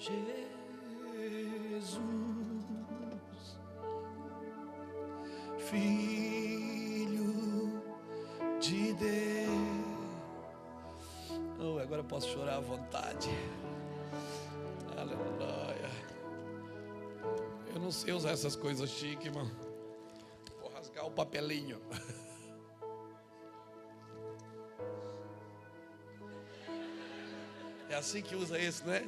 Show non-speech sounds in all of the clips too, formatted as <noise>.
Jesus, Filho de Deus. Oh, agora posso chorar à vontade. Aleluia. Eu não sei usar essas coisas chiques, irmão. Vou rasgar o papelinho. <laughs> É assim que usa isso, né?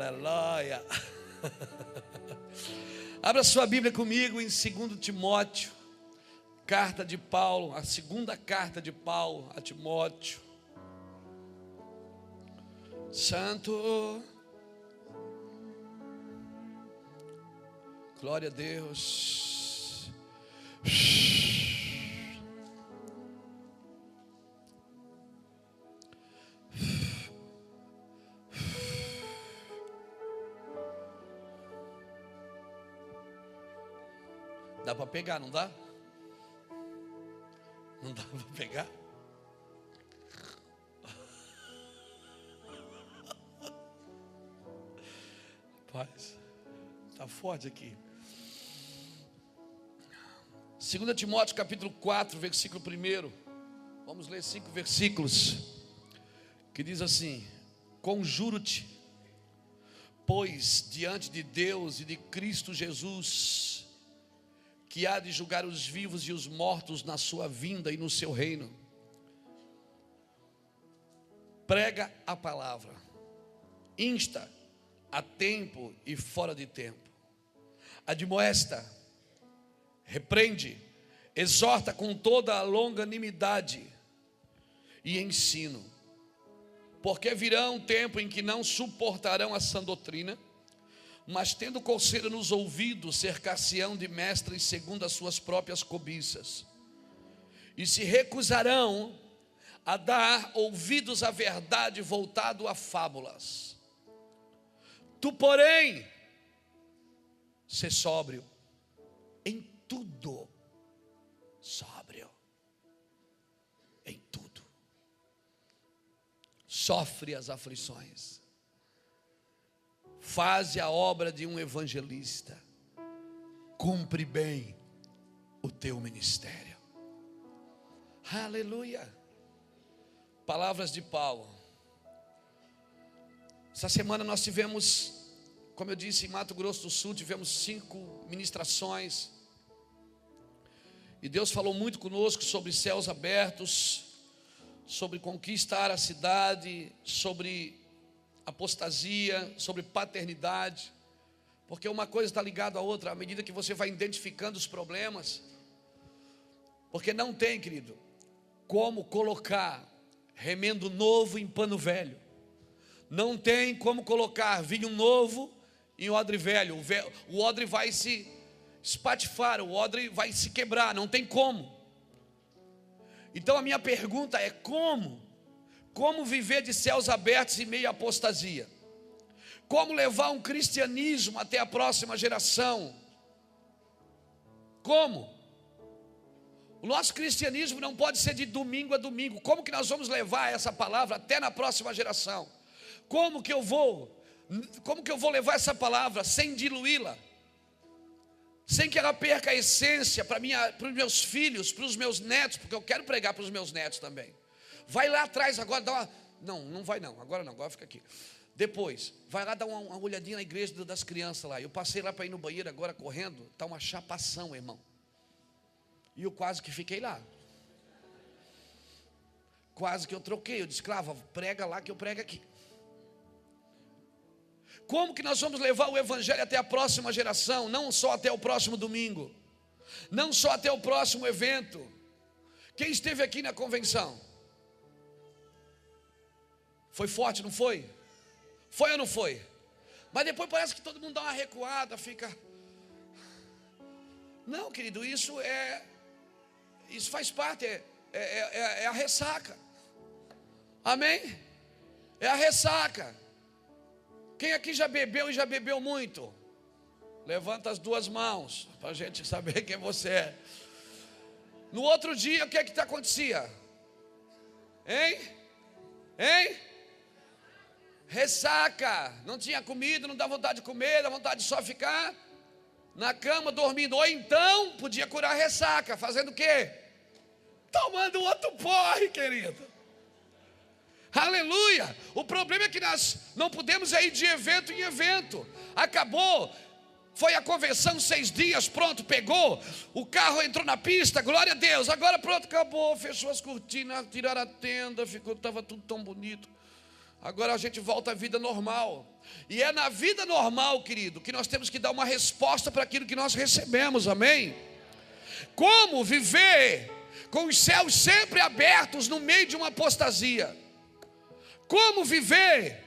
Aleluia. <laughs> Abra sua Bíblia comigo em 2 Timóteo, carta de Paulo, a segunda carta de Paulo a Timóteo. Santo. Glória a Deus. Pegar, não dá? Não dá para pegar? Paz, está forte aqui. 2 Timóteo capítulo 4, versículo 1. Vamos ler cinco versículos. Que diz assim: Conjuro-te, pois diante de Deus e de Cristo Jesus, que há de julgar os vivos e os mortos na sua vinda e no seu reino. Prega a palavra, insta a tempo e fora de tempo, admoesta, repreende, exorta com toda a longanimidade e ensino, porque virá um tempo em que não suportarão a sã doutrina mas tendo conselho nos ouvidos, cercar-se-ão de mestres segundo as suas próprias cobiças, e se recusarão a dar ouvidos à verdade voltado a fábulas. Tu, porém, ser sóbrio em tudo, sóbrio em tudo, sofre as aflições faze a obra de um evangelista, cumpre bem o teu ministério. Aleluia. Palavras de Paulo. Essa semana nós tivemos, como eu disse, em Mato Grosso do Sul, tivemos cinco ministrações. E Deus falou muito conosco sobre céus abertos, sobre conquistar a cidade, sobre apostasia, sobre paternidade, porque uma coisa está ligada à outra, à medida que você vai identificando os problemas, porque não tem, querido, como colocar remendo novo em pano velho, não tem como colocar vinho novo em odre velho, o odre vai se espatifar, o odre vai se quebrar, não tem como. Então a minha pergunta é: como como viver de céus abertos em meio apostasia? Como levar um cristianismo até a próxima geração? Como? O nosso cristianismo não pode ser de domingo a domingo. Como que nós vamos levar essa palavra até na próxima geração? Como que eu vou? Como que eu vou levar essa palavra sem diluí-la? Sem que ela perca a essência para, para os meus filhos, para os meus netos, porque eu quero pregar para os meus netos também. Vai lá atrás agora, dá uma. Não, não vai não, agora não, agora fica aqui. Depois, vai lá dar uma, uma olhadinha na igreja das crianças lá. Eu passei lá para ir no banheiro agora correndo, está uma chapação, irmão. E eu quase que fiquei lá. Quase que eu troquei. Eu disse, escrava, prega lá que eu prego aqui. Como que nós vamos levar o Evangelho até a próxima geração? Não só até o próximo domingo, não só até o próximo evento. Quem esteve aqui na convenção? Foi forte, não foi? Foi ou não foi? Mas depois parece que todo mundo dá uma recuada, fica. Não, querido, isso é. Isso faz parte, é, é, é, é a ressaca. Amém? É a ressaca. Quem aqui já bebeu e já bebeu muito? Levanta as duas mãos, para a gente saber quem você é. No outro dia, o que é que acontecia? Hein? Hein? Ressaca, não tinha comida, não dá vontade de comer, dá vontade de só ficar na cama dormindo. Ou então podia curar ressaca, fazendo o quê? Tomando outro porre, querido. Aleluia! O problema é que nós não podemos ir de evento em evento. Acabou, foi a convenção seis dias, pronto, pegou. O carro entrou na pista, glória a Deus. Agora pronto, acabou, fechou as cortinas, tiraram a tenda, ficou, estava tudo tão bonito. Agora a gente volta à vida normal. E é na vida normal, querido, que nós temos que dar uma resposta para aquilo que nós recebemos, amém? Como viver com os céus sempre abertos no meio de uma apostasia? Como viver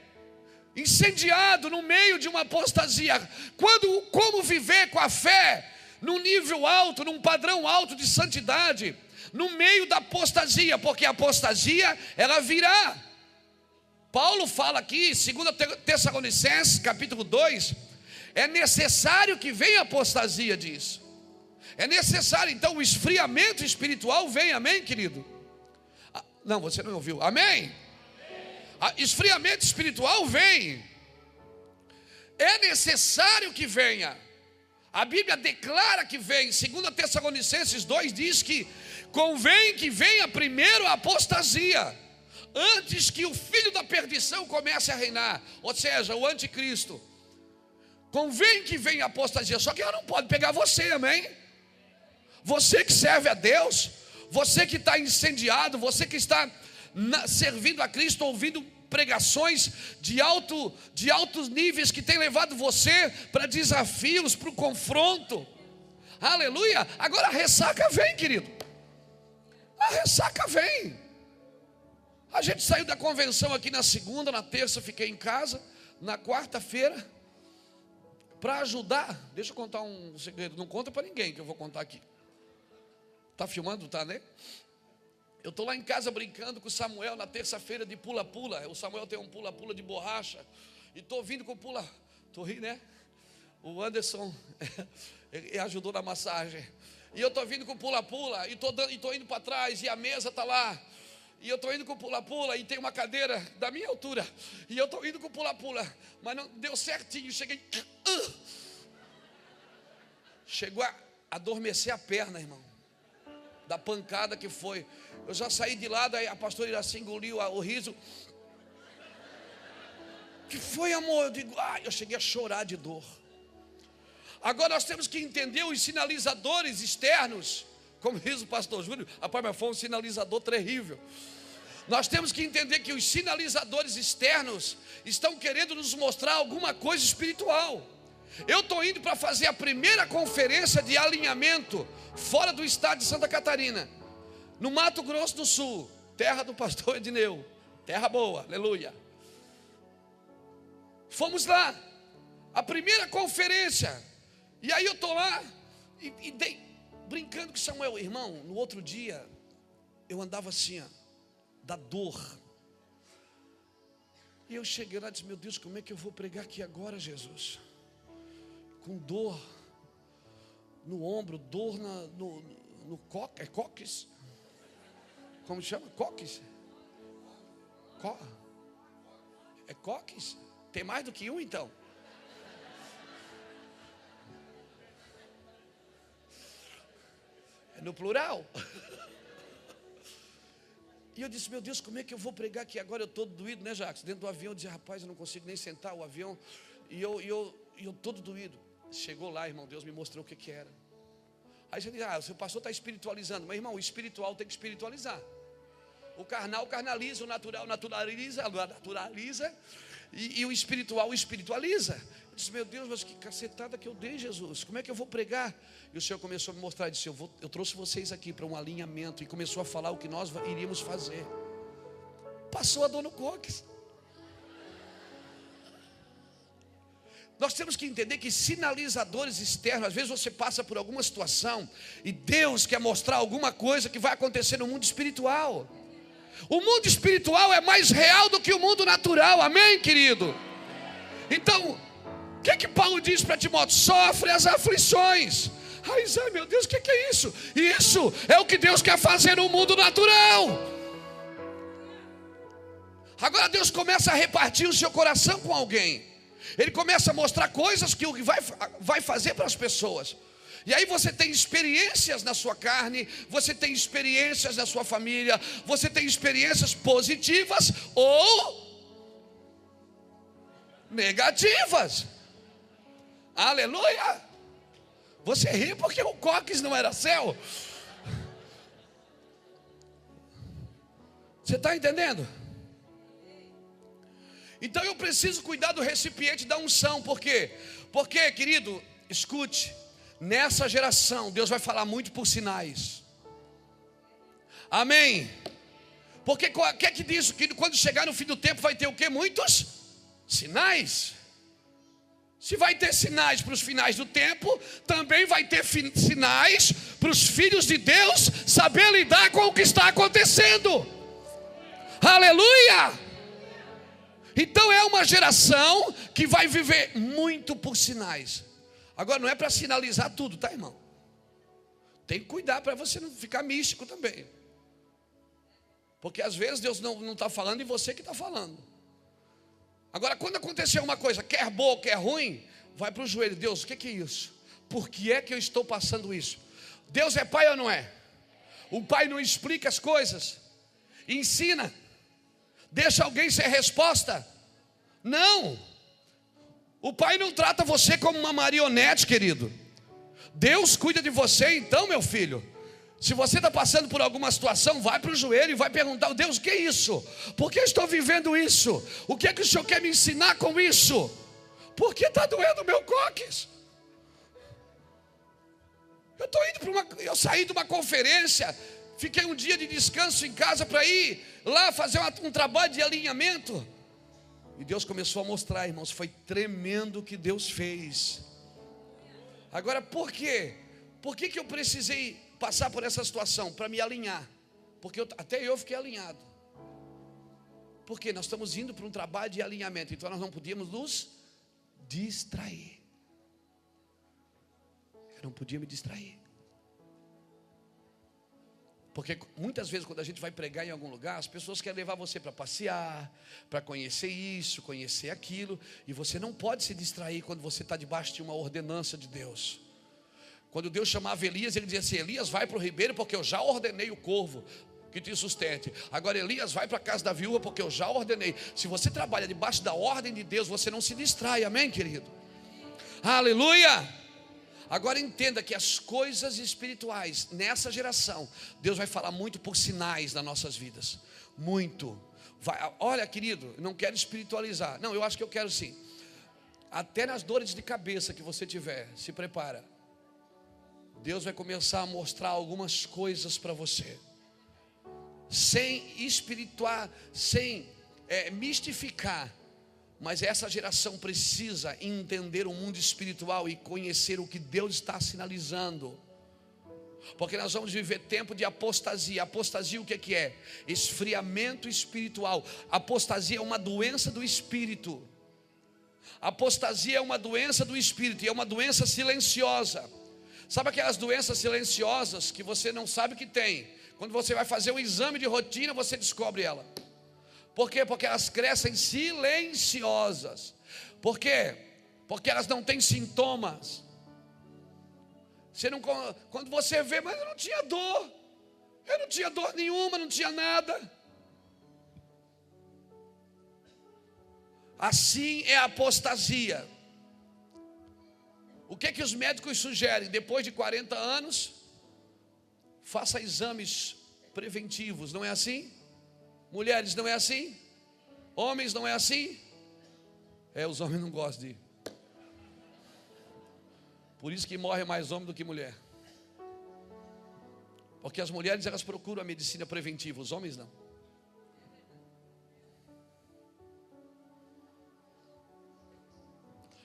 incendiado no meio de uma apostasia? Quando, como viver com a fé num nível alto, num padrão alto de santidade, no meio da apostasia? Porque a apostasia ela virá. Paulo fala aqui, 2 Tessalonicenses, capítulo 2, é necessário que venha a apostasia disso. É necessário, então, o esfriamento espiritual vem, amém, querido? Ah, não, você não ouviu, amém? amém. esfriamento espiritual vem. É necessário que venha. A Bíblia declara que vem, 2 Tessalonicenses 2 diz que convém que venha primeiro a apostasia antes que o filho da perdição comece a reinar, ou seja, o anticristo. Convém que venha apostasia, só que ela não pode pegar você, amém? Você que serve a Deus, você que está incendiado, você que está servindo a Cristo, ouvindo pregações de, alto, de altos níveis que tem levado você para desafios, para o confronto. Aleluia! Agora a ressaca vem, querido. A ressaca vem. A gente saiu da convenção aqui na segunda, na terça fiquei em casa, na quarta-feira, para ajudar. Deixa eu contar um segredo, não conta para ninguém que eu vou contar aqui. Tá filmando, tá, né? Eu estou lá em casa brincando com o Samuel na terça-feira de pula-pula. O Samuel tem um pula-pula de borracha. E estou vindo com pula. Estou rindo, né? O Anderson <laughs> ele ajudou na massagem. E eu estou vindo com pula-pula. E estou indo para trás. E a mesa está lá. E eu estou indo com pula-pula e tem uma cadeira da minha altura. E eu estou indo com pula-pula. Mas não deu certinho. Cheguei. Uh, chegou a adormecer a perna, irmão. Da pancada que foi. Eu já saí de lá, daí a pastora Iraci engoliu o riso. Que foi, amor? Eu digo, ah, eu cheguei a chorar de dor. Agora nós temos que entender os sinalizadores externos como diz o pastor Júlio, rapaz, mas foi um sinalizador terrível. Nós temos que entender que os sinalizadores externos estão querendo nos mostrar alguma coisa espiritual. Eu estou indo para fazer a primeira conferência de alinhamento fora do estado de Santa Catarina, no Mato Grosso do Sul, terra do pastor <laughs> Edneu, terra boa, aleluia. Fomos lá, a primeira conferência, e aí eu estou lá e, e dei, brincando com Samuel, irmão, no outro dia eu andava assim, ó, da dor. E eu cheguei lá e disse: Meu Deus, como é que eu vou pregar aqui agora, Jesus? Com dor no ombro, dor na, no, no coque, é coques? Como chama? Coques? Co, é coques? Tem mais do que um então? No plural. E eu disse, meu Deus, como é que eu vou pregar aqui agora? Eu estou doído, né, Jacques? Dentro do avião, eu disse, rapaz, eu não consigo nem sentar o avião. E eu, e eu, e eu todo doído. Chegou lá, irmão, Deus me mostrou o que, que era. Aí você diz, ah, o seu pastor está espiritualizando. Mas, irmão, o espiritual tem que espiritualizar. O carnal carnaliza, o natural naturaliza, naturaliza, e, e o espiritual espiritualiza. Eu disse, meu Deus, mas que cacetada que eu dei, Jesus. Como é que eu vou pregar? E o Senhor começou a me mostrar, disse, eu, vou, eu trouxe vocês aqui para um alinhamento. E começou a falar o que nós iríamos fazer. Passou a dor no coques. Nós temos que entender que sinalizadores externos, às vezes você passa por alguma situação e Deus quer mostrar alguma coisa que vai acontecer no mundo espiritual. O mundo espiritual é mais real do que o mundo natural, amém, querido? Então, o que, que Paulo diz para Timóteo? Sofre as aflições. Ai, ai meu Deus, o que, que é isso? Isso é o que Deus quer fazer no mundo natural. Agora Deus começa a repartir o seu coração com alguém. Ele começa a mostrar coisas que vai, vai fazer para as pessoas. E aí você tem experiências na sua carne, você tem experiências na sua família, você tem experiências positivas ou negativas. Aleluia! Você ri porque o coques não era céu. Você está entendendo? Então eu preciso cuidar do recipiente da unção, por quê? Porque, querido, escute, nessa geração Deus vai falar muito por sinais. Amém. Porque o que é que diz que quando chegar no fim do tempo vai ter o que? Muitos sinais. Se vai ter sinais para os finais do tempo, também vai ter sinais para os filhos de Deus saber lidar com o que está acontecendo. Aleluia! Então é uma geração que vai viver muito por sinais. Agora não é para sinalizar tudo, tá, irmão? Tem que cuidar para você não ficar místico também. Porque às vezes Deus não está falando e você que está falando. Agora, quando acontecer uma coisa, quer boa, quer ruim, vai para o joelho. Deus, o que, é isso? Por que é que eu estou passando isso? Deus é pai ou não é? O pai não explica as coisas, ensina. Deixa alguém ser resposta? Não. O pai não trata você como uma marionete, querido. Deus cuida de você, então, meu filho. Se você está passando por alguma situação, vai para o joelho e vai perguntar: Deus, o que é isso? Por que estou vivendo isso? O que é que o Senhor quer me ensinar com isso? Por que está doendo meu coques? Eu estou indo para uma. Eu saí de uma conferência, fiquei um dia de descanso em casa para ir lá fazer um trabalho de alinhamento. E Deus começou a mostrar, irmãos, foi tremendo o que Deus fez. Agora, por quê? Por que, que eu precisei passar por essa situação? Para me alinhar. Porque eu, até eu fiquei alinhado. Porque nós estamos indo para um trabalho de alinhamento, então nós não podíamos nos distrair. Eu não podia me distrair. Porque muitas vezes, quando a gente vai pregar em algum lugar, as pessoas querem levar você para passear, para conhecer isso, conhecer aquilo, e você não pode se distrair quando você está debaixo de uma ordenança de Deus. Quando Deus chamava Elias, ele dizia assim: Elias, vai para o ribeiro, porque eu já ordenei o corvo que te sustente. Agora, Elias, vai para a casa da viúva, porque eu já ordenei. Se você trabalha debaixo da ordem de Deus, você não se distrai, amém, querido? Aleluia! Agora entenda que as coisas espirituais nessa geração, Deus vai falar muito por sinais nas nossas vidas. Muito. Vai, olha, querido, não quero espiritualizar. Não, eu acho que eu quero sim. Até nas dores de cabeça que você tiver, se prepara. Deus vai começar a mostrar algumas coisas para você. Sem espirituar, sem é, mistificar mas essa geração precisa entender o mundo espiritual e conhecer o que Deus está sinalizando. Porque nós vamos viver tempo de apostasia. Apostasia o que é que é? Esfriamento espiritual. Apostasia é uma doença do espírito. Apostasia é uma doença do espírito e é uma doença silenciosa. Sabe aquelas doenças silenciosas que você não sabe que tem? Quando você vai fazer um exame de rotina, você descobre ela. Por quê? Porque elas crescem silenciosas. Por quê? Porque elas não têm sintomas. Você não, quando você vê, mas eu não tinha dor. Eu não tinha dor nenhuma, não tinha nada. Assim é a apostasia. O que é que os médicos sugerem? Depois de 40 anos, faça exames preventivos, não é assim? Mulheres, não é assim? Homens, não é assim? É, os homens não gostam de. Por isso que morre mais homem do que mulher. Porque as mulheres elas procuram a medicina preventiva, os homens não.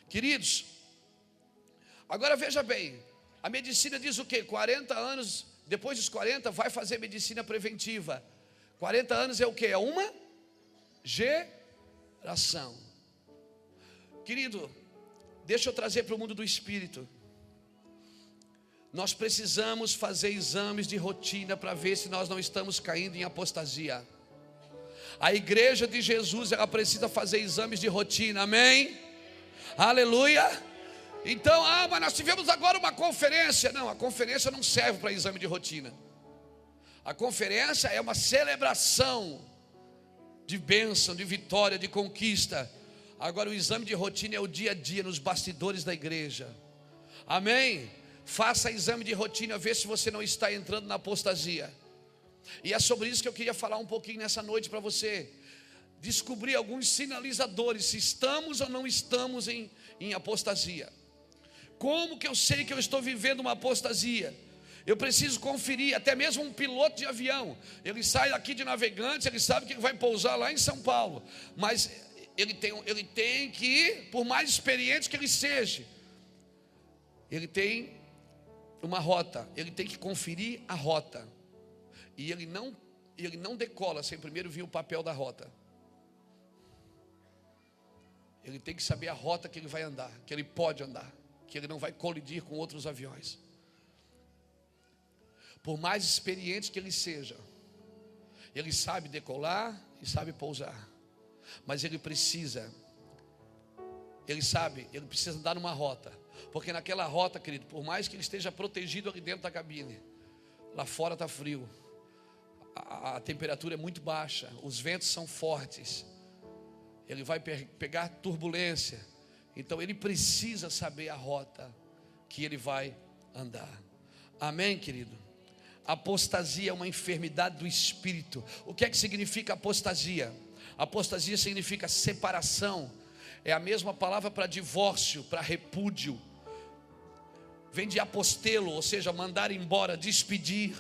Queridos, agora veja bem, a medicina diz o que? 40 anos, depois dos 40 vai fazer medicina preventiva. 40 anos é o que? É uma geração. Querido, deixa eu trazer para o mundo do espírito. Nós precisamos fazer exames de rotina para ver se nós não estamos caindo em apostasia. A igreja de Jesus, ela precisa fazer exames de rotina, amém? Aleluia. Então, ah, mas nós tivemos agora uma conferência. Não, a conferência não serve para exame de rotina. A conferência é uma celebração de bênção, de vitória, de conquista. Agora, o exame de rotina é o dia a dia nos bastidores da igreja. Amém? Faça exame de rotina, vê se você não está entrando na apostasia. E é sobre isso que eu queria falar um pouquinho nessa noite para você. Descobrir alguns sinalizadores, se estamos ou não estamos em, em apostasia. Como que eu sei que eu estou vivendo uma apostasia? Eu preciso conferir, até mesmo um piloto de avião. Ele sai aqui de navegantes, ele sabe que vai pousar lá em São Paulo. Mas ele tem, ele tem que por mais experiente que ele seja, ele tem uma rota, ele tem que conferir a rota. E ele não, ele não decola sem primeiro vir o papel da rota. Ele tem que saber a rota que ele vai andar, que ele pode andar, que ele não vai colidir com outros aviões. Por mais experiente que ele seja, ele sabe decolar e sabe pousar. Mas ele precisa, ele sabe, ele precisa andar numa rota. Porque naquela rota, querido, por mais que ele esteja protegido ali dentro da cabine, lá fora está frio, a, a, temperatura é muito baixa, os ventos são fortes, ele vai pe pegar turbulência, então ele precisa saber a rota que ele vai andar. Amém, querido? Apostasia é uma enfermidade do espírito. O que é que significa apostasia? Apostasia significa separação. É a mesma palavra para divórcio, para repúdio. Vem de apostelo, ou seja, mandar embora, despedir.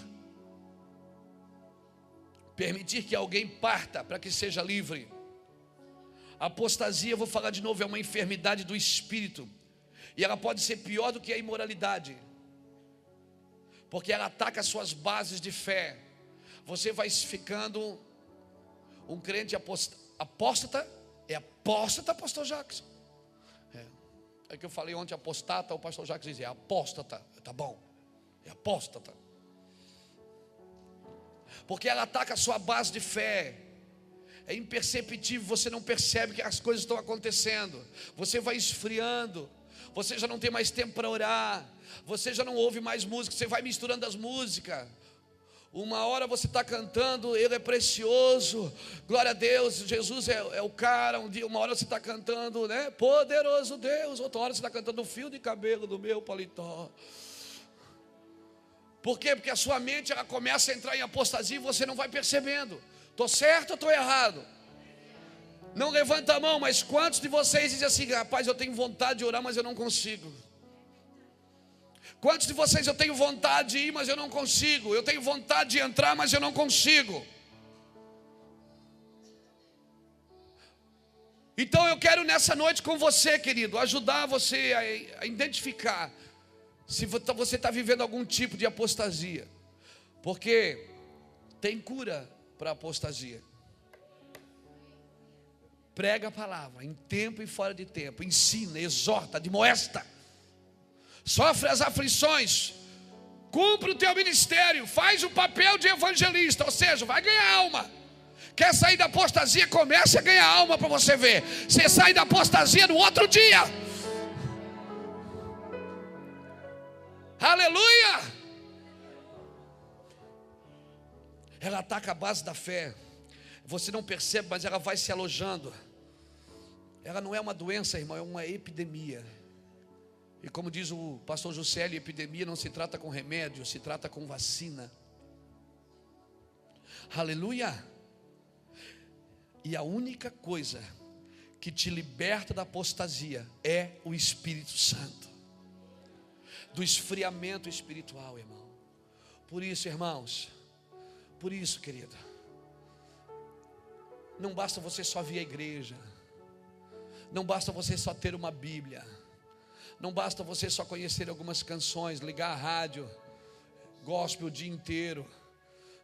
Permitir que alguém parta para que seja livre. Apostasia, vou falar de novo, é uma enfermidade do espírito. E ela pode ser pior do que a imoralidade porque ela ataca as suas bases de fé. Você vai ficando um crente apóstata, é apóstata, pastor Jackson. É. é que eu falei ontem apostata, o pastor Jackson dizia apóstata, tá bom, é apóstata. Porque ela ataca a sua base de fé. É imperceptível, você não percebe que as coisas estão acontecendo. Você vai esfriando, você já não tem mais tempo para orar você já não ouve mais música, você vai misturando as músicas. Uma hora você está cantando, Ele é precioso, glória a Deus, Jesus é, é o cara. Um dia, uma hora você está cantando, né? Poderoso Deus. Outra hora você está cantando o fio de cabelo do meu paletó. Por quê? Porque a sua mente ela começa a entrar em apostasia e você não vai percebendo. Estou certo ou estou errado? Não levanta a mão, mas quantos de vocês dizem assim, rapaz, eu tenho vontade de orar, mas eu não consigo? Quantos de vocês eu tenho vontade de ir, mas eu não consigo? Eu tenho vontade de entrar, mas eu não consigo. Então eu quero nessa noite com você, querido, ajudar você a, identificar se você está vivendo algum tipo de apostasia, porque tem cura para apostasia. Prega a palavra em tempo e fora de tempo, ensina, exorta, admoesta sofre as aflições, cumpre o teu ministério, faz o papel de evangelista, ou seja, vai ganhar alma. Quer sair da apostasia? Comece a ganhar alma para você ver. Você sai da apostasia no outro dia. Aleluia! Ela ataca a base da fé. Você não percebe, mas ela vai se alojando. Ela não é uma doença, irmão, é uma epidemia. E como diz o pastor Juscelio, epidemia não se trata com remédio, se trata com vacina. Aleluia! E a única coisa que te liberta da apostasia é o Espírito Santo, do esfriamento espiritual, irmão. Por isso, irmãos, por isso, querido, não basta você só vir à igreja, não basta você só ter uma Bíblia. Não basta você só conhecer algumas canções, ligar a rádio, gospel o dia inteiro.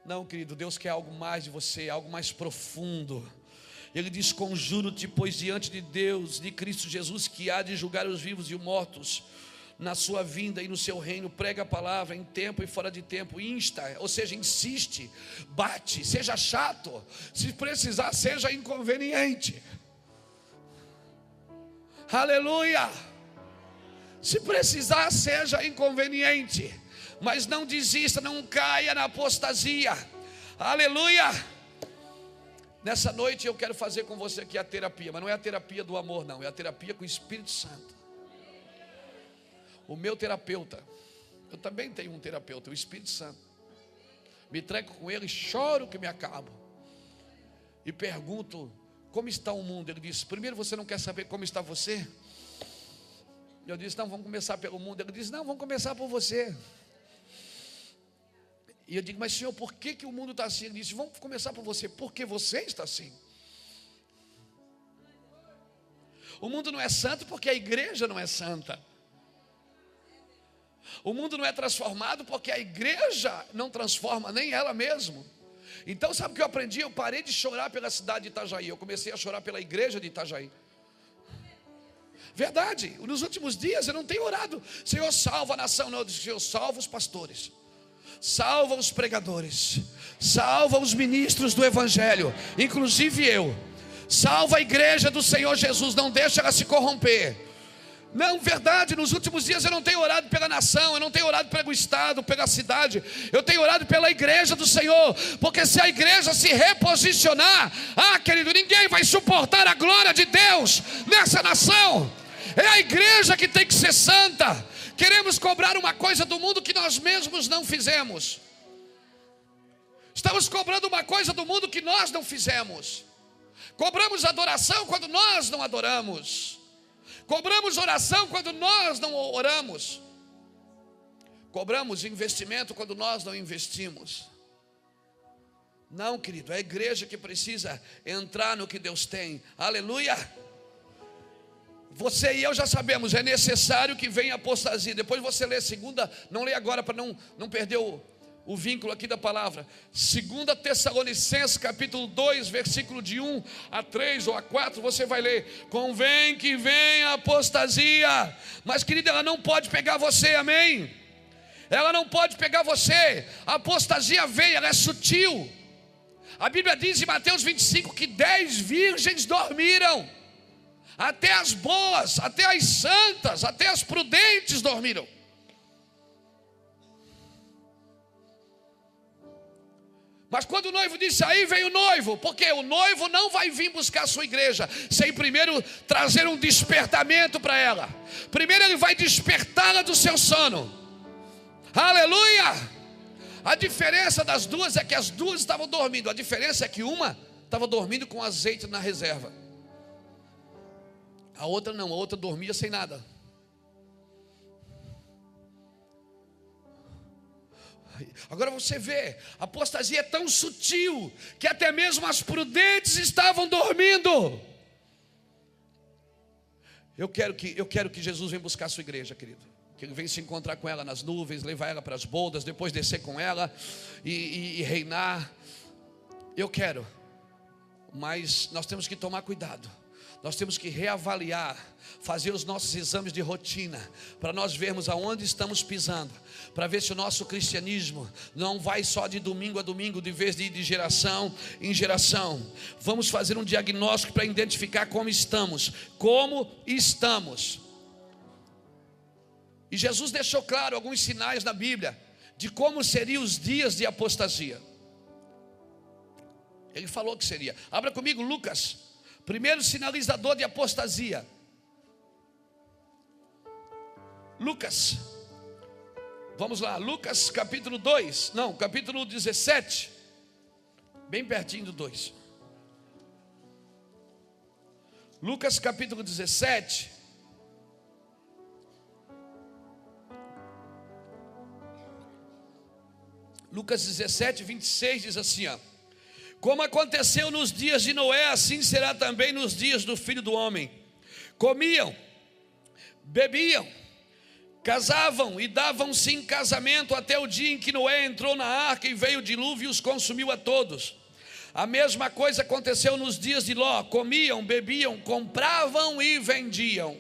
Não, querido, Deus quer algo mais de você, algo mais profundo. Ele diz: Conjuro-te, pois diante de Deus, de Cristo Jesus, que há de julgar os vivos e os mortos, na sua vinda e no seu reino, prega a palavra em tempo e fora de tempo, insta, ou seja, insiste, bate, seja chato, se precisar, seja inconveniente. Aleluia! Se precisar, seja inconveniente, mas não desista, não caia na apostasia. Aleluia! Nessa noite eu quero fazer com você aqui a terapia, mas não é a terapia do amor, não, é a terapia com o Espírito Santo. O meu terapeuta, eu também tenho um terapeuta, o Espírito Santo. Me entrego com ele, choro que me acabo. E pergunto: como está o mundo? Ele disse: primeiro você não quer saber como está você? Eu disse: não, vamos começar pelo mundo. Ele disse: não, vamos começar por você. E eu digo: mas senhor, por que, que o mundo está assim? Ele disse: vamos começar por você, porque você está assim. O mundo não é santo porque a igreja não é santa. O mundo não é transformado porque a igreja não transforma nem ela mesma. Então, sabe o que eu aprendi? Eu parei de chorar pela cidade de Itajaí, eu comecei a chorar pela igreja de Itajaí. Verdade, nos últimos dias eu não tenho orado, Senhor, salva a nação, não, eu disse, Senhor, salva os pastores, salva os pregadores, salva os ministros do Evangelho, inclusive eu, salva a igreja do Senhor Jesus, não deixa ela se corromper. Não, verdade, nos últimos dias eu não tenho orado pela nação, eu não tenho orado pelo Estado, pela cidade, eu tenho orado pela igreja do Senhor, porque se a igreja se reposicionar, ah, querido, ninguém vai suportar a glória de Deus nessa nação, é a igreja que tem que ser santa. Queremos cobrar uma coisa do mundo que nós mesmos não fizemos, estamos cobrando uma coisa do mundo que nós não fizemos, cobramos adoração quando nós não adoramos. Cobramos oração quando nós não oramos. Cobramos investimento quando nós não investimos. Não, querido, é a igreja que precisa entrar no que Deus tem. Aleluia! Você e eu já sabemos, é necessário que venha apostasia. Depois você lê segunda, não lê agora para não, não perder o, o vínculo aqui da palavra. 2 Tessalonicenses, capítulo 2, versículo de 1 a 3 ou a 4, você vai ler: Convém que venha a apostasia, mas querida, ela não pode pegar você, amém? Ela não pode pegar você, a apostasia veio, ela é sutil. A Bíblia diz em Mateus 25 que dez virgens dormiram, até as boas, até as santas, até as prudentes dormiram. Mas quando o noivo disse aí, veio o noivo, porque o noivo não vai vir buscar a sua igreja sem primeiro trazer um despertamento para ela. Primeiro ele vai despertá-la do seu sono. Aleluia! A diferença das duas é que as duas estavam dormindo. A diferença é que uma estava dormindo com azeite na reserva. A outra não, a outra dormia sem nada. Agora você vê, a apostasia é tão sutil que até mesmo as prudentes estavam dormindo. Eu quero que eu quero que Jesus venha buscar a sua igreja, querido. Que ele venha se encontrar com ela nas nuvens, levar ela para as boldas, depois descer com ela e, e, e reinar. Eu quero, mas nós temos que tomar cuidado nós temos que reavaliar, fazer os nossos exames de rotina, para nós vermos aonde estamos pisando, para ver se o nosso cristianismo não vai só de domingo a domingo, de vez de ir de geração em geração. Vamos fazer um diagnóstico para identificar como estamos, como estamos. E Jesus deixou claro alguns sinais na Bíblia de como seriam os dias de apostasia. Ele falou que seria. Abra comigo Lucas Primeiro sinalizador de apostasia. Lucas. Vamos lá, Lucas capítulo 2. Não, capítulo 17. Bem pertinho do 2. Lucas capítulo 17. Lucas 17, 26 diz assim: ó. Como aconteceu nos dias de Noé, assim será também nos dias do filho do homem. Comiam, bebiam, casavam e davam-se em casamento até o dia em que Noé entrou na arca e veio o dilúvio e os consumiu a todos. A mesma coisa aconteceu nos dias de Ló: comiam, bebiam, compravam e vendiam.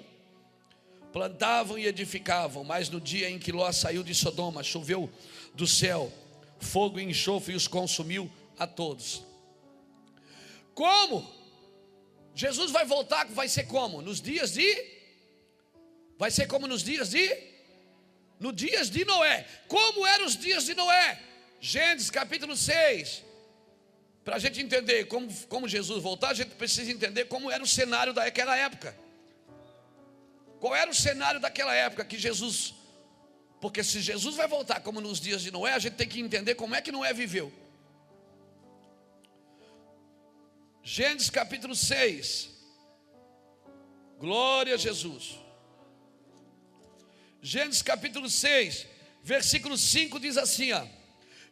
plantavam e edificavam, mas no dia em que Ló saiu de Sodoma, choveu do céu fogo e enxofre e os consumiu a todos. Como? Jesus vai voltar, vai ser como? Nos dias de Vai ser como nos dias de no dias de Noé. Como eram os dias de Noé? Gênesis capítulo 6. Para a gente entender como, como Jesus voltar, a gente precisa entender como era o cenário daquela época. Qual era o cenário daquela época que Jesus. Porque se Jesus vai voltar como nos dias de Noé, a gente tem que entender como é que Noé viveu. Gênesis capítulo 6. Glória a Jesus. Gênesis capítulo 6, versículo 5 diz assim: ó,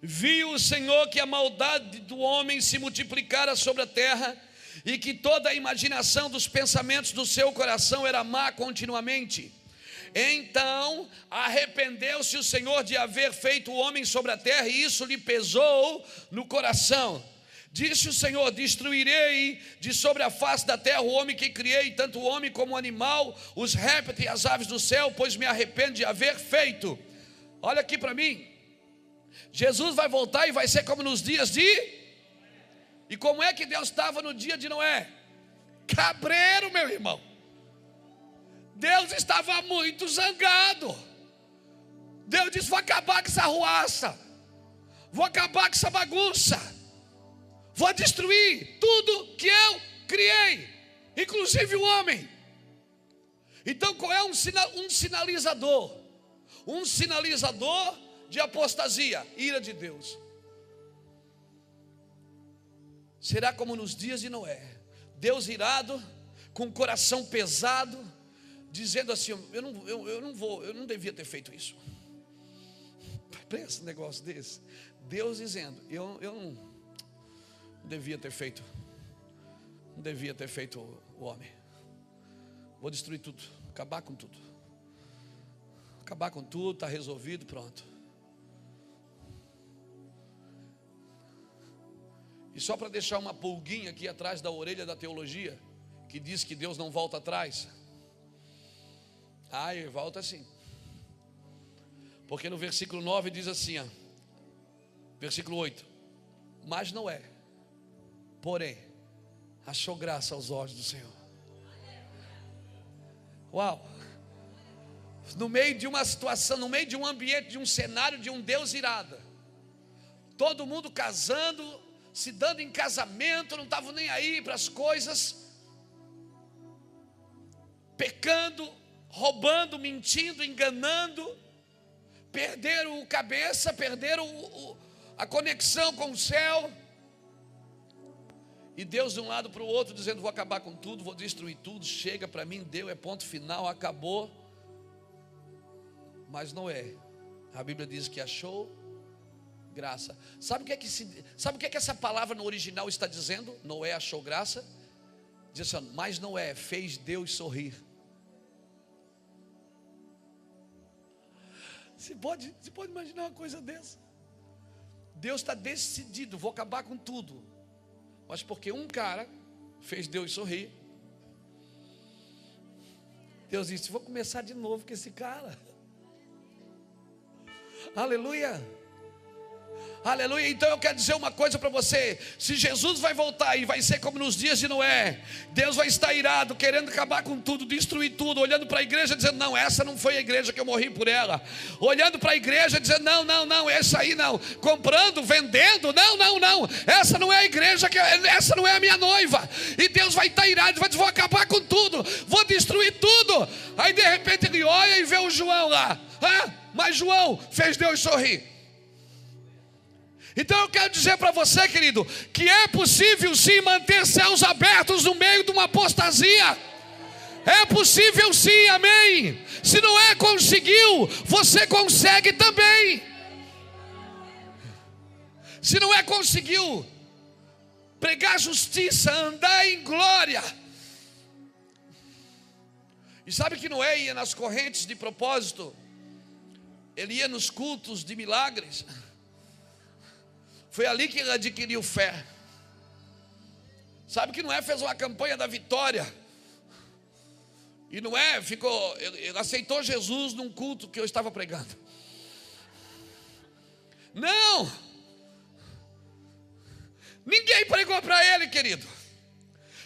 Viu o Senhor que a maldade do homem se multiplicara sobre a terra, e que toda a imaginação dos pensamentos do seu coração era má continuamente. Então arrependeu-se o Senhor de haver feito o homem sobre a terra, e isso lhe pesou no coração. Disse o Senhor: Destruirei de sobre a face da terra o homem que criei, tanto o homem como o animal, os répteis e as aves do céu, pois me arrependo de haver feito. Olha aqui para mim. Jesus vai voltar e vai ser como nos dias de. E como é que Deus estava no dia de Noé? Cabreiro, meu irmão. Deus estava muito zangado. Deus disse: Vou acabar com essa ruaça, vou acabar com essa bagunça vou destruir tudo que eu criei, inclusive o homem. Então, qual é um, um sinalizador? Um sinalizador de apostasia, ira de Deus. Será como nos dias de Noé, Deus irado, com o coração pesado, dizendo assim: eu não, eu, eu não vou, eu não devia ter feito isso. <laughs> Pensa um negócio desse. Deus dizendo: eu, eu não devia ter feito. Não devia ter feito o homem. Vou destruir tudo, acabar com tudo. Acabar com tudo, está resolvido, pronto. E só para deixar uma pulguinha aqui atrás da orelha da teologia, que diz que Deus não volta atrás. Ah, ele volta sim. Porque no versículo 9 diz assim, ó, versículo 8: Mas não é porém, achou graça aos olhos do Senhor. Uau! No meio de uma situação, no meio de um ambiente, de um cenário de um Deus irado, todo mundo casando, se dando em casamento, não estavam nem aí para as coisas, pecando, roubando, mentindo, enganando, perderam o cabeça, perderam o, o, a conexão com o céu. E Deus de um lado para o outro, dizendo: Vou acabar com tudo, vou destruir tudo, chega para mim, deu, é ponto final, acabou. Mas não é. A Bíblia diz que achou graça. Sabe o que é que, se, sabe o que, é que essa palavra no original está dizendo? Noé achou graça? Diz assim, mas Noé fez Deus sorrir. Você pode, você pode imaginar uma coisa dessa? Deus está decidido, vou acabar com tudo mas porque um cara fez Deus sorrir. Deus disse: Vou começar de novo com esse cara. Aleluia. Aleluia. Então eu quero dizer uma coisa para você: se Jesus vai voltar e vai ser como nos dias de Noé, Deus vai estar irado, querendo acabar com tudo, destruir tudo, olhando para a igreja, dizendo: Não, essa não foi a igreja que eu morri por ela. Olhando para a igreja, dizendo: Não, não, não, essa aí não. Comprando, vendendo, não, não, não. Essa não é a igreja, que essa não é a minha noiva. E Deus vai estar irado, vai dizer: Vou acabar com tudo, vou destruir tudo. Aí de repente ele olha e vê o João lá. Ah, mas João fez Deus sorrir. Então eu quero dizer para você, querido, que é possível sim manter céus abertos no meio de uma apostasia. É possível sim, amém. Se não é conseguiu, você consegue também. Se não é conseguiu pregar justiça, andar em glória. E sabe que Noé ia nas correntes de propósito, ele ia nos cultos de milagres. Foi ali que ele adquiriu fé. Sabe que Noé fez uma campanha da vitória. E não é, ficou, ele aceitou Jesus num culto que eu estava pregando. Não! Ninguém pregou para ele, querido.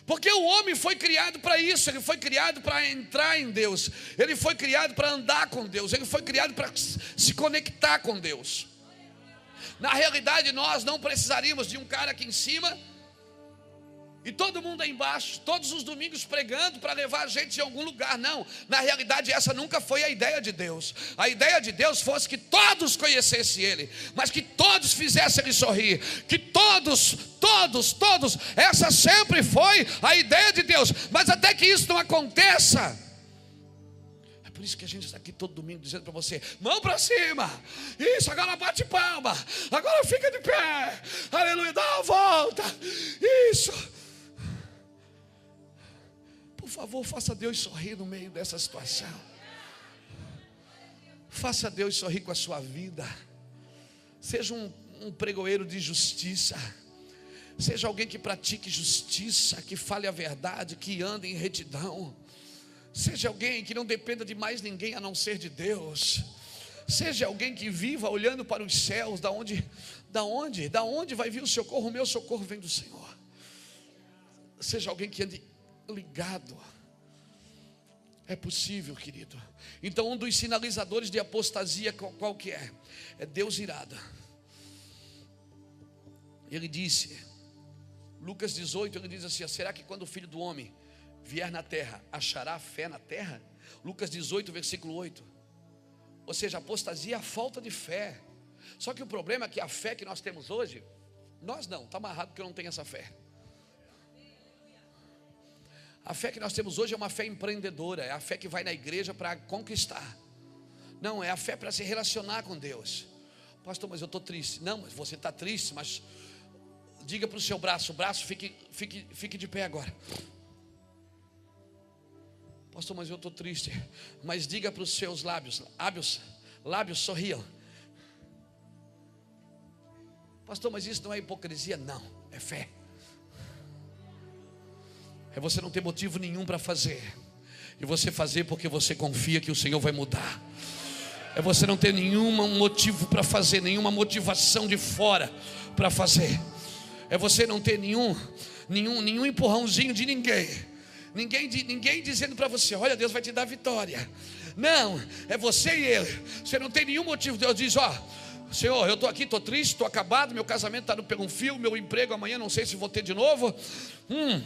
Porque o homem foi criado para isso, ele foi criado para entrar em Deus, ele foi criado para andar com Deus, ele foi criado para se conectar com Deus. Na realidade, nós não precisaríamos de um cara aqui em cima e todo mundo aí embaixo, todos os domingos pregando para levar a gente em algum lugar. Não, na realidade, essa nunca foi a ideia de Deus. A ideia de Deus fosse que todos conhecessem Ele, mas que todos fizessem Ele sorrir. Que todos, todos, todos, essa sempre foi a ideia de Deus. Mas até que isso não aconteça, por isso que a gente está aqui todo domingo dizendo para você: mão para cima, isso, agora bate palma, agora fica de pé, aleluia, dá uma volta, isso. Por favor, faça Deus sorrir no meio dessa situação. Faça Deus sorrir com a sua vida. Seja um, um pregoeiro de justiça. Seja alguém que pratique justiça, que fale a verdade, que ande em retidão. Seja alguém que não dependa de mais ninguém a não ser de Deus. Seja alguém que viva olhando para os céus, da onde, da onde, da onde vai vir o socorro? O meu socorro vem do Senhor. Seja alguém que ande ligado. É possível, querido. Então, um dos sinalizadores de apostasia, qual, que é? É Deus irada. Ele disse, Lucas 18, ele diz assim: será que quando o filho do homem vier na terra, achará fé na terra? Lucas 18, versículo 8. Ou seja, apostasia é a falta de fé. Só que o problema é que a fé que nós temos hoje, nós não, está amarrado porque eu não tenho essa fé. A fé que nós temos hoje é uma fé empreendedora, é a fé que vai na igreja para conquistar. Não, é a fé para se relacionar com Deus. Pastor, mas eu estou triste. Não, mas você está triste, mas diga para o seu braço, o braço fique, fique, fique de pé agora. Pastor, mas eu estou triste. Mas diga para os seus lábios, lábios, lábios sorriam. Pastor, mas isso não é hipocrisia? Não, é fé. É você não ter motivo nenhum para fazer. E você fazer porque você confia que o Senhor vai mudar. É você não ter nenhum motivo para fazer, nenhuma motivação de fora para fazer. É você não ter nenhum, nenhum, nenhum empurrãozinho de ninguém. Ninguém, ninguém dizendo para você, olha, Deus vai te dar vitória. Não, é você e ele. Você não tem nenhum motivo. Deus diz, ó, Senhor, eu estou aqui, estou triste, estou acabado, meu casamento está no pelo fio, meu emprego amanhã não sei se vou ter de novo. Hum,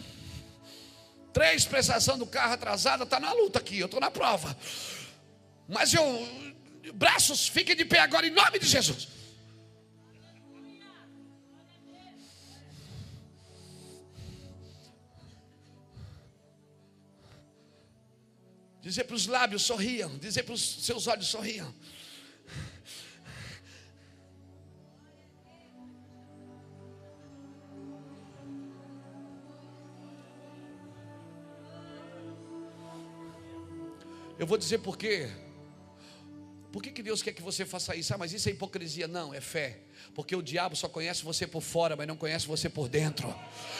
Três prestação do carro atrasada, está na luta aqui, eu estou na prova. Mas eu, braços, fiquem de pé agora em nome de Jesus. Dizer para os lábios sorriam, dizer para os seus olhos sorriam. Eu vou dizer por quê. Por que, que Deus quer que você faça isso? Ah, mas isso é hipocrisia. Não, é fé. Porque o diabo só conhece você por fora, mas não conhece você por dentro.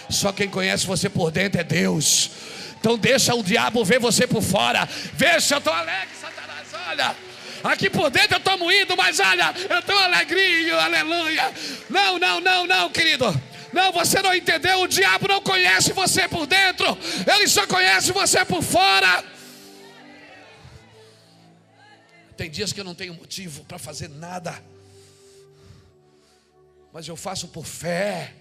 Só quem conhece você por dentro é Deus. Então deixa o diabo ver você por fora. Veja, eu estou alegre, Satanás. Olha. Aqui por dentro eu estou moído, mas olha, eu estou alegrinho, aleluia. Não, não, não, não, querido. Não, você não entendeu. O diabo não conhece você por dentro, ele só conhece você por fora. Tem dias que eu não tenho motivo para fazer nada, mas eu faço por fé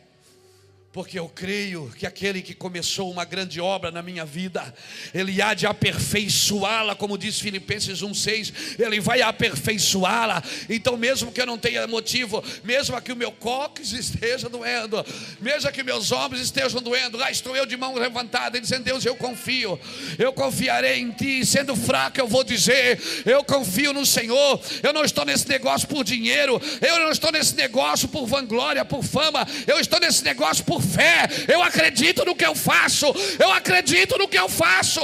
porque eu creio que aquele que começou uma grande obra na minha vida, ele há de aperfeiçoá-la, como diz Filipenses 1,6, ele vai aperfeiçoá-la. Então, mesmo que eu não tenha motivo, mesmo que o meu cóccix esteja doendo, mesmo que meus ombros estejam doendo, lá estou eu de mão levantada, dizendo: Deus, eu confio, eu confiarei em Ti. Sendo fraco, eu vou dizer: Eu confio no Senhor. Eu não estou nesse negócio por dinheiro, eu não estou nesse negócio por vanglória, por fama, eu estou nesse negócio por fé, eu acredito no que eu faço, eu acredito no que eu faço.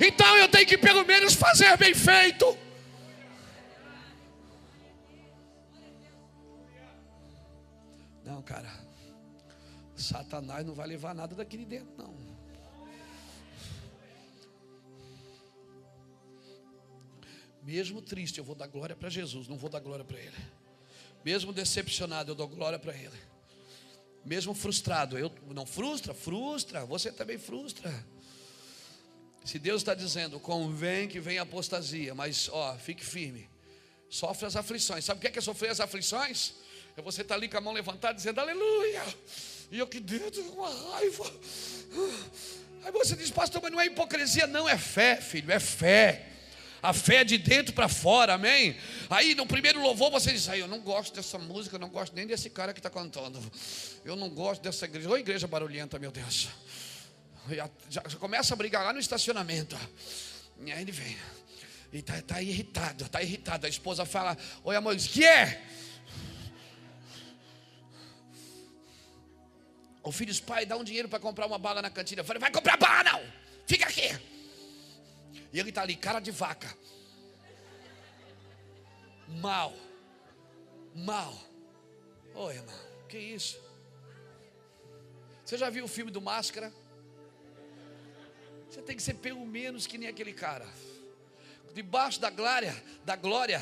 Então eu tenho que pelo menos fazer bem feito. Não, cara. Satanás não vai levar nada daqui de dentro, não. Mesmo triste, eu vou dar glória para Jesus, não vou dar glória para Ele. Mesmo decepcionado, eu dou glória para Ele. Mesmo frustrado, eu não frustra, frustra, você também frustra. Se Deus está dizendo, convém que venha apostasia, mas ó, fique firme. Sofre as aflições. Sabe o que é, que é sofrer as aflições? É você estar tá ali com a mão levantada dizendo aleluia. E eu que dentro, uma raiva. Aí você diz, pastor, mas não é hipocrisia, não, é fé, filho, é fé. A fé é de dentro para fora, amém? Aí no primeiro louvor você diz, aí eu não gosto dessa música, eu não gosto nem desse cara que está cantando. Eu não gosto dessa igreja. Ô igreja barulhenta, meu Deus. Já, já começa a brigar lá no estacionamento. E aí ele vem. E está tá irritado, está irritado. A esposa fala: Oi, amor, diz, que é? O filho diz: Pai, dá um dinheiro para comprar uma bala na cantina. Eu falei: Vai comprar bala, não, fica aqui. E ele está ali, cara de vaca. Mal, mal. Oi, irmão, que isso? Você já viu o filme do Máscara? Você tem que ser pelo menos que nem aquele cara debaixo da glória, da glória,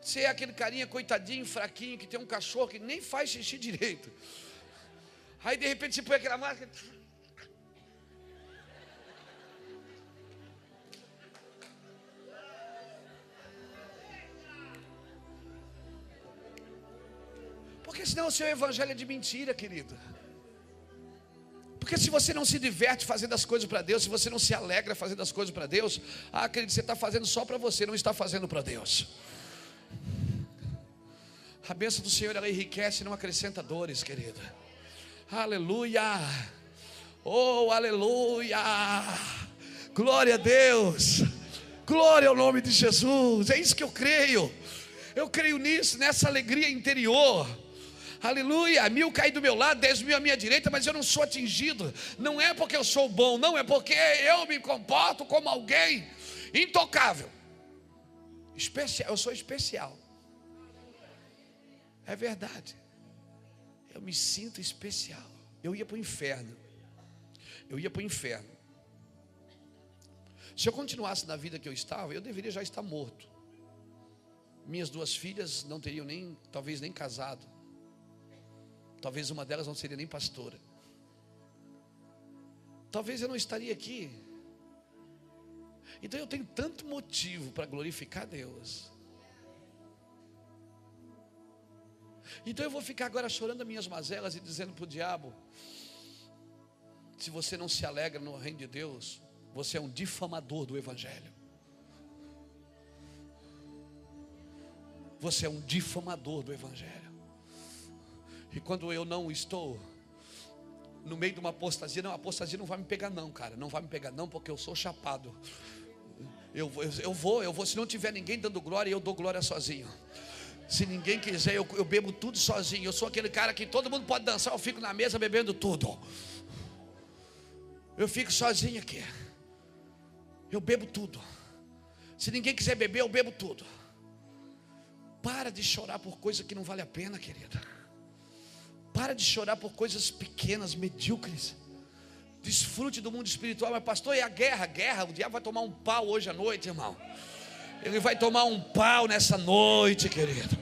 você é aquele carinha coitadinho, fraquinho, que tem um cachorro que nem faz xixi direito. Aí de repente você põe aquela máscara. Porque senão o seu evangelho é de mentira, querido. Porque se você não se diverte fazendo as coisas para Deus, se você não se alegra fazendo as coisas para Deus, ah, acredite, você está fazendo só para você, não está fazendo para Deus. A bênção do Senhor ela enriquece e não acrescenta dores, querida. Aleluia! Oh, aleluia! Glória a Deus! Glória ao nome de Jesus! É isso que eu creio. Eu creio nisso, nessa alegria interior. Aleluia, mil caem do meu lado, dez mil à minha direita, mas eu não sou atingido. Não é porque eu sou bom, não, é porque eu me comporto como alguém intocável. Especial, eu sou especial. É verdade. Eu me sinto especial. Eu ia para o inferno. Eu ia para o inferno. Se eu continuasse na vida que eu estava, eu deveria já estar morto. Minhas duas filhas não teriam nem, talvez nem casado. Talvez uma delas não seria nem pastora. Talvez eu não estaria aqui. Então eu tenho tanto motivo para glorificar Deus. Então eu vou ficar agora chorando as minhas mazelas e dizendo para o diabo: se você não se alegra no reino de Deus, você é um difamador do Evangelho. Você é um difamador do Evangelho. E quando eu não estou no meio de uma apostasia, não, a apostasia não vai me pegar, não, cara. Não vai me pegar, não, porque eu sou chapado. Eu, eu, eu vou, eu vou. Se não tiver ninguém dando glória, eu dou glória sozinho. Se ninguém quiser, eu, eu bebo tudo sozinho. Eu sou aquele cara que todo mundo pode dançar, eu fico na mesa bebendo tudo. Eu fico sozinho aqui. Eu bebo tudo. Se ninguém quiser beber, eu bebo tudo. Para de chorar por coisa que não vale a pena, querida. Para de chorar por coisas pequenas, medíocres. Desfrute do mundo espiritual. Mas, pastor, e a guerra? Guerra, o diabo vai tomar um pau hoje à noite, irmão. Ele vai tomar um pau nessa noite, querido.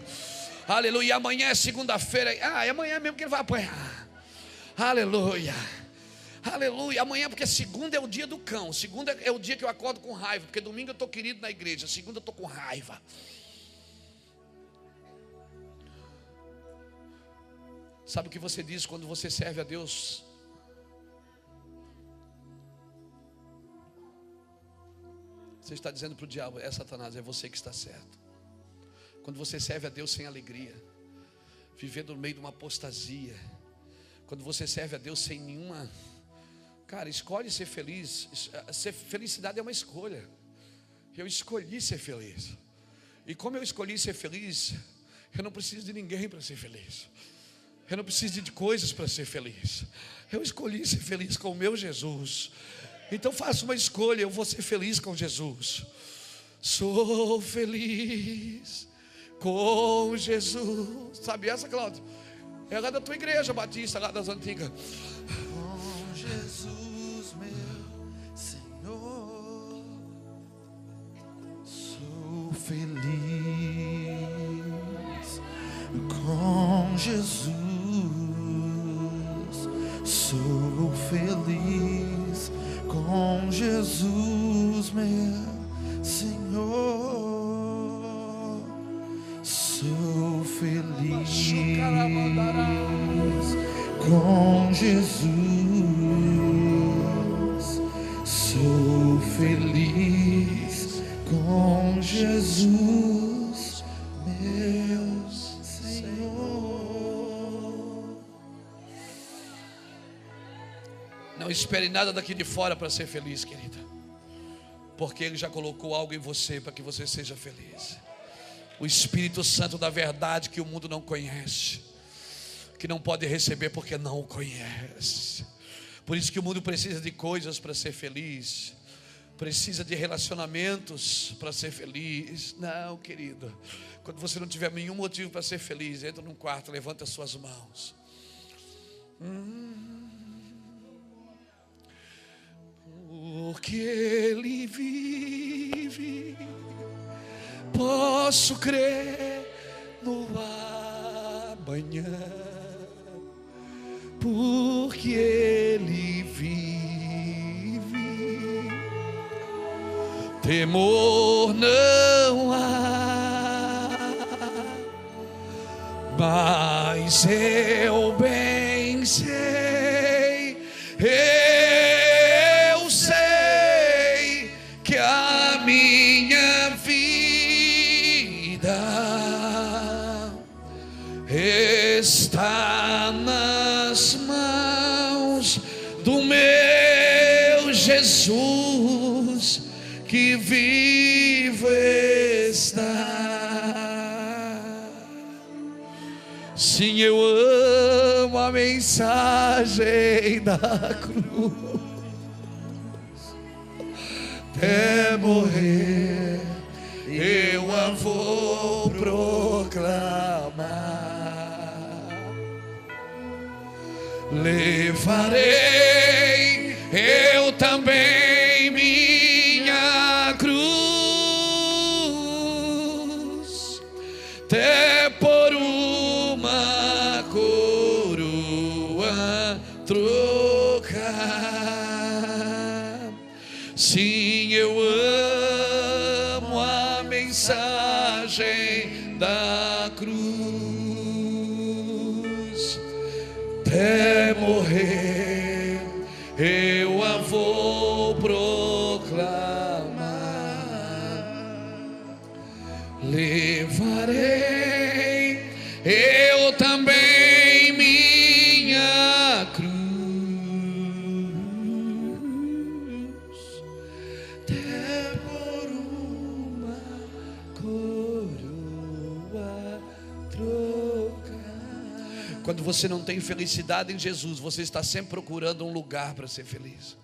Aleluia. Amanhã é segunda-feira. Ah, é amanhã mesmo que ele vai apanhar. Aleluia. Aleluia. Amanhã, porque segunda é o dia do cão. Segunda é o dia que eu acordo com raiva. Porque domingo eu estou querido na igreja. Segunda eu estou com raiva. Sabe o que você diz quando você serve a Deus? Você está dizendo para o diabo: é Satanás, é você que está certo. Quando você serve a Deus sem alegria, vivendo no meio de uma apostasia, quando você serve a Deus sem nenhuma. Cara, escolhe ser feliz. Ser felicidade é uma escolha. Eu escolhi ser feliz. E como eu escolhi ser feliz, eu não preciso de ninguém para ser feliz. Eu não preciso de coisas para ser feliz. Eu escolhi ser feliz com o meu Jesus. Então faça uma escolha, eu vou ser feliz com Jesus. Sou feliz com Jesus. Sabe essa, Cláudio? É lá da tua igreja batista, lá das antigas. Nada daqui de fora para ser feliz, querida. Porque Ele já colocou algo em você para que você seja feliz. O Espírito Santo da verdade que o mundo não conhece, que não pode receber porque não o conhece. Por isso que o mundo precisa de coisas para ser feliz, precisa de relacionamentos para ser feliz. Não, querido. Quando você não tiver nenhum motivo para ser feliz, entra num quarto, levanta as suas mãos. Porque Ele vive, posso crer no amanhã. Porque Ele vive, temor não há, mas eu bem sei, mensagem da cruz. Até morrer, eu a vou proclamar. Levarei eu também minha cruz, você não tem felicidade em Jesus, você está sempre procurando um lugar para ser feliz.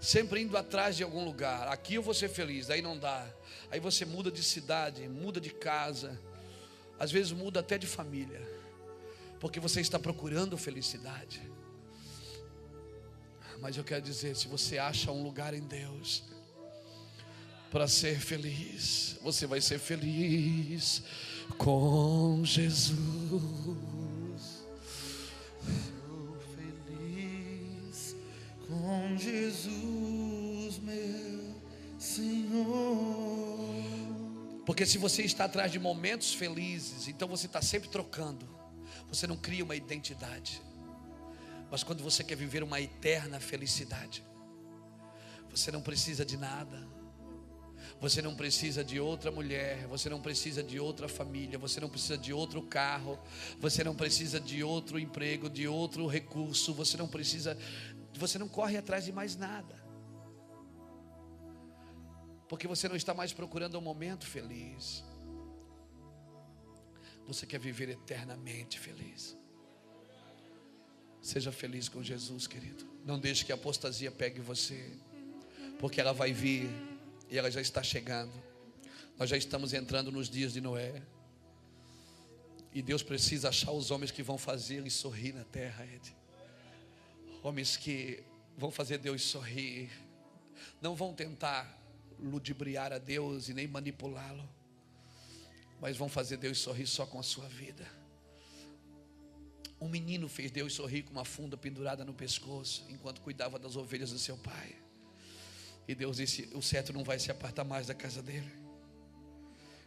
Sempre indo atrás de algum lugar. Aqui eu vou ser feliz, daí não dá. Aí você muda de cidade, muda de casa, às vezes muda até de família, porque você está procurando felicidade. Mas eu quero dizer, se você acha um lugar em Deus para ser feliz, você vai ser feliz com Jesus. Sou feliz com Jesus, meu Senhor. Porque se você está atrás de momentos felizes, então você está sempre trocando. Você não cria uma identidade. Mas quando você quer viver uma eterna felicidade, você não precisa de nada. Você não precisa de outra mulher, você não precisa de outra família, você não precisa de outro carro, você não precisa de outro emprego, de outro recurso, você não precisa, você não corre atrás de mais nada. Porque você não está mais procurando um momento feliz. Você quer viver eternamente feliz. Seja feliz com Jesus, querido. Não deixe que a apostasia pegue você, porque ela vai vir e ela já está chegando. Nós já estamos entrando nos dias de Noé. E Deus precisa achar os homens que vão fazer ele sorrir na terra, Ed. Homens que vão fazer Deus sorrir. Não vão tentar ludibriar a Deus e nem manipulá-lo, mas vão fazer Deus sorrir só com a sua vida. Um menino fez Deus sorrir com uma funda pendurada no pescoço, enquanto cuidava das ovelhas do seu pai. E Deus disse: O cetro não vai se apartar mais da casa dele.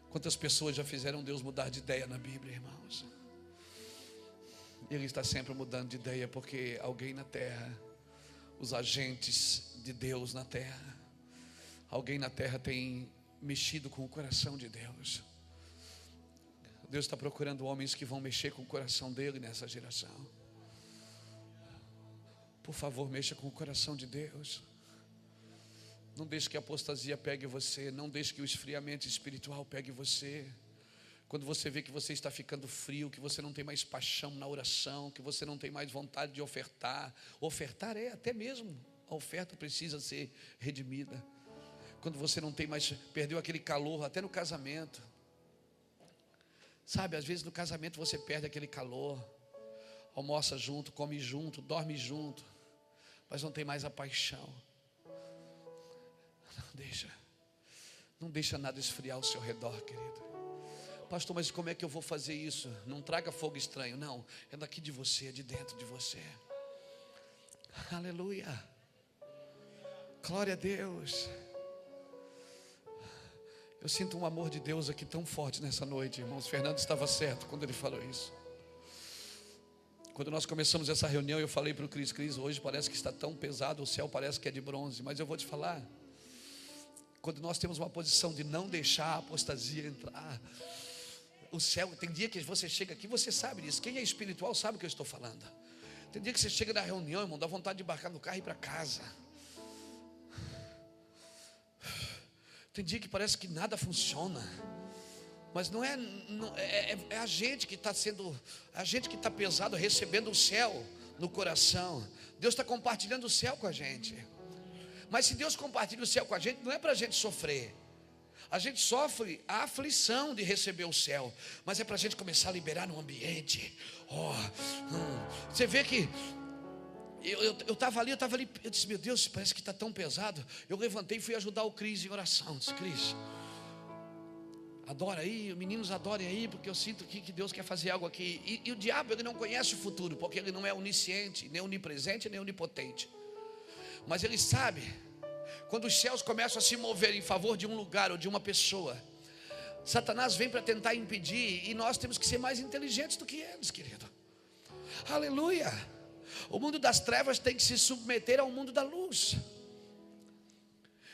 Quantas pessoas já fizeram Deus mudar de ideia na Bíblia, irmãos? Ele está sempre mudando de ideia, porque alguém na terra, os agentes de Deus na terra, alguém na terra tem mexido com o coração de Deus. Deus está procurando homens que vão mexer com o coração dele nessa geração. Por favor, mexa com o coração de Deus. Não deixe que a apostasia pegue você. Não deixe que o esfriamento espiritual pegue você. Quando você vê que você está ficando frio, que você não tem mais paixão na oração, que você não tem mais vontade de ofertar. Ofertar é até mesmo. A oferta precisa ser redimida. Quando você não tem mais, perdeu aquele calor, até no casamento. Sabe, às vezes no casamento você perde aquele calor, almoça junto, come junto, dorme junto, mas não tem mais a paixão. Deixa, não deixa nada esfriar ao seu redor, querido. Pastor, mas como é que eu vou fazer isso? Não traga fogo estranho, não, é daqui de você, é de dentro de você. Aleluia. Glória a Deus. Eu sinto um amor de Deus aqui tão forte nessa noite, irmãos. Fernando estava certo quando ele falou isso. Quando nós começamos essa reunião, eu falei para o Cris, Cris, hoje parece que está tão pesado, o céu parece que é de bronze, mas eu vou te falar. Quando nós temos uma posição de não deixar a apostasia entrar, o céu, tem dia que você chega aqui, você sabe disso. Quem é espiritual sabe o que eu estou falando. Tem dia que você chega na reunião, irmão, dá vontade de embarcar no carro e ir para casa. Tem dia que parece que nada funciona. Mas não é, não, é, é, é a gente que está sendo, a gente que está pesado, recebendo o céu no coração. Deus está compartilhando o céu com a gente. Mas se Deus compartilha o céu com a gente, não é para a gente sofrer. A gente sofre a aflição de receber o céu, mas é para a gente começar a liberar no ambiente. Oh, hum. Você vê que eu estava ali, eu estava ali, eu disse, meu Deus, parece que está tão pesado. Eu levantei e fui ajudar o Cris em oração. Disse, Cris, adora aí, meninos adorem aí, porque eu sinto que, que Deus quer fazer algo aqui. E, e, o diabo ele não conhece o futuro, porque ele não é onisciente, nem onipresente, nem onipotente. Mas ele sabe, quando os céus começam a se mover em favor de um lugar ou de uma pessoa, Satanás vem para tentar impedir, e nós temos que ser mais inteligentes do que eles, querido. Aleluia. O mundo das trevas tem que se submeter ao mundo da luz.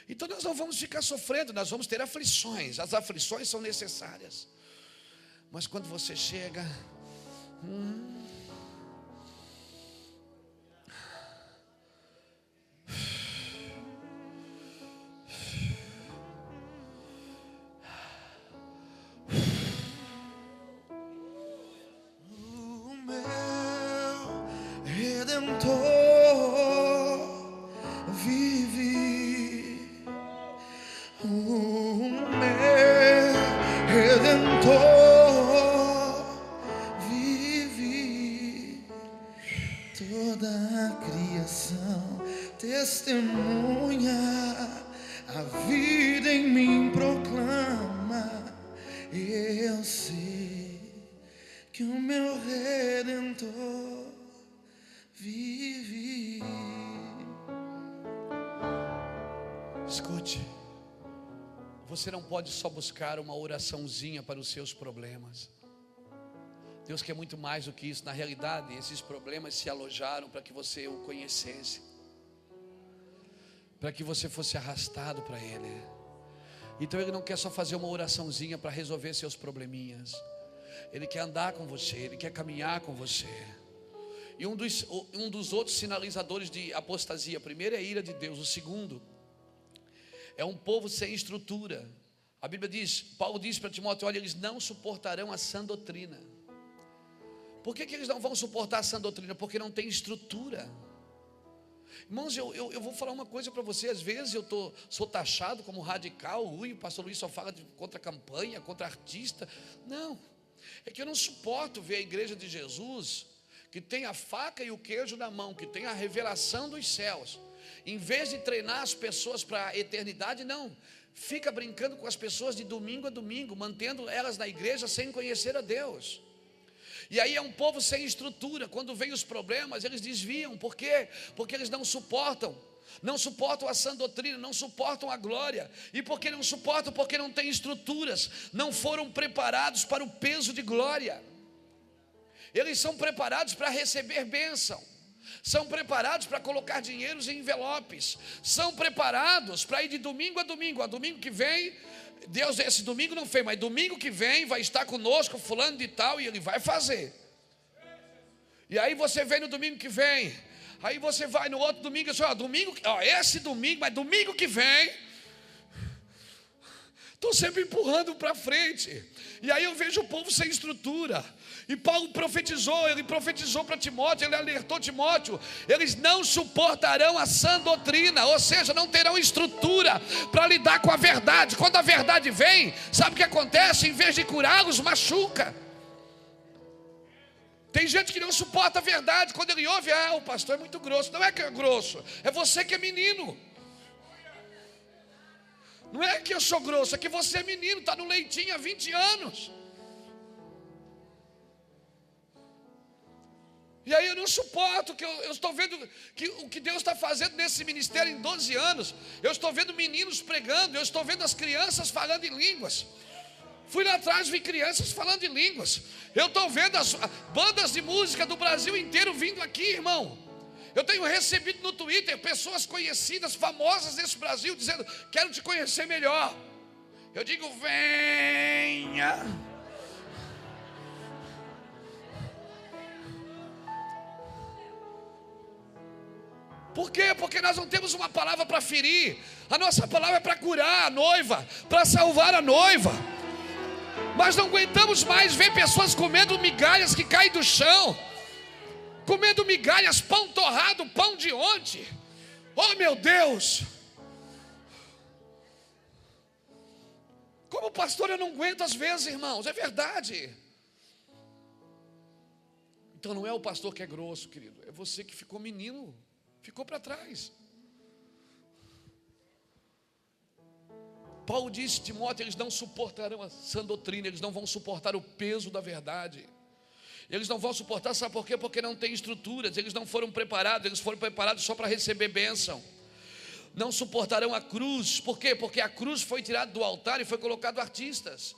Então nós não vamos ficar sofrendo, nós vamos ter aflições. As aflições são necessárias. Mas quando você chega, hum, Você não pode só buscar uma oraçãozinha para os seus problemas. Deus quer muito mais do que isso. Na realidade, esses problemas se alojaram para que você o conhecesse, para que você fosse arrastado para Ele. Então Ele não quer só fazer uma oraçãozinha para resolver seus probleminhas. Ele quer andar com você, Ele quer caminhar com você. E um dos, um dos outros sinalizadores de apostasia, primeiro é a ira de Deus, o segundo é um povo sem estrutura. A Bíblia diz, Paulo diz para Timóteo: olha, eles não suportarão a sã doutrina. Por que, que eles não vão suportar a sã doutrina? Porque não tem estrutura. Irmãos, eu, eu, eu vou falar uma coisa para você. Às vezes eu tô, sou taxado como radical. Ui, o pastor Luiz só fala de, contra campanha, contra artista. Não, é que eu não suporto ver a igreja de Jesus que tem a faca e o queijo na mão, que tem a revelação dos céus, em vez de treinar as pessoas para a eternidade, não. fica brincando com as pessoas de domingo a domingo, mantendo elas na igreja sem conhecer a Deus. E aí é um povo sem estrutura. Quando vem os problemas, eles desviam. Por quê? Porque eles não suportam. Não suportam a sã doutrina, não suportam a glória. E porque não suportam? Porque não têm estruturas, não foram preparados para o peso de glória. Eles são preparados para receber bênção são preparados para colocar dinheiros em envelopes, são preparados para ir de domingo a domingo. A domingo que vem, Deus esse domingo não fez, mas domingo que vem vai estar conosco fulano de tal e ele vai fazer. E aí você vem no domingo que vem, aí você vai no outro domingo, assim, domingo, ó, esse domingo, mas domingo que vem, estou sempre empurrando para frente. E aí eu vejo o povo sem estrutura. E Paulo profetizou, ele profetizou para Timóteo, ele alertou Timóteo: eles não suportarão a sã doutrina, ou seja, não terão estrutura para lidar com a verdade. Quando a verdade vem, sabe o que acontece? Em vez de curá-los, machuca. Tem gente que não suporta a verdade, quando ele ouve, ah, o pastor é muito grosso. Não é que é grosso, é você que é menino. Não é que eu sou grosso, é que você é menino, está no leitinho há 20 anos. E aí eu não suporto, que eu, eu estou vendo que o que Deus está fazendo nesse ministério em 12 anos. Eu estou vendo meninos pregando, eu estou vendo as crianças falando em línguas. Fui lá atrás, vi crianças falando em línguas. Eu estou vendo as bandas de música do Brasil inteiro vindo aqui, irmão. Eu tenho recebido no Twitter pessoas conhecidas, famosas nesse Brasil, dizendo: Quero te conhecer melhor. Eu digo: Venha. Por quê? Porque nós não temos uma palavra para ferir. A nossa palavra é para curar a noiva, para salvar a noiva. Mas não aguentamos mais ver pessoas comendo migalhas que caem do chão, comendo migalhas, pão torrado, pão de ontem. Oh meu Deus! Como pastor eu não aguento às vezes, irmãos, é verdade. Então não é o pastor que é grosso, querido, é você que ficou menino ficou para trás. Paulo disse, Timóteo, eles não suportarão a sã doutrina, eles não vão suportar o peso da verdade. Eles não vão suportar, sabe por quê? Porque não tem estruturas, eles não foram preparados, eles foram preparados só para receber bênção. Não suportarão a cruz, por quê? Porque a cruz foi tirada do altar e foi colocado artistas.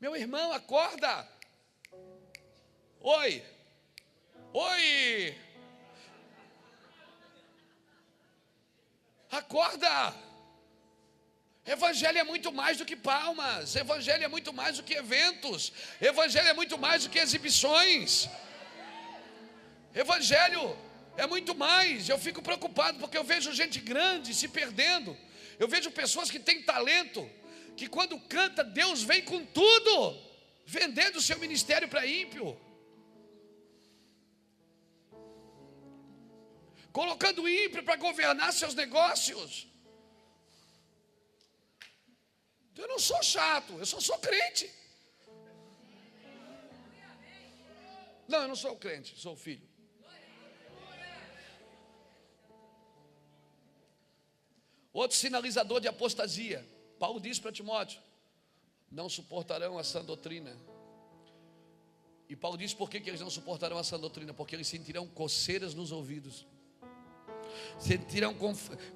Meu irmão, acorda. Oi. Oi! Acorda! Evangelho é muito mais do que palmas, Evangelho é muito mais do que eventos, Evangelho é muito mais do que exibições. Evangelho é muito mais. Eu fico preocupado porque eu vejo gente grande se perdendo. Eu vejo pessoas que têm talento, que quando canta, Deus vem com tudo, vendendo o seu ministério para ímpio. Colocando ímpio para governar seus negócios. Eu não sou chato, eu só sou crente. Não, eu não sou crente, sou filho. Outro sinalizador de apostasia. Paulo diz para Timóteo: não suportarão a sã doutrina. E Paulo diz por que, que eles não suportarão a sã doutrina? Porque eles sentirão coceiras nos ouvidos sentirão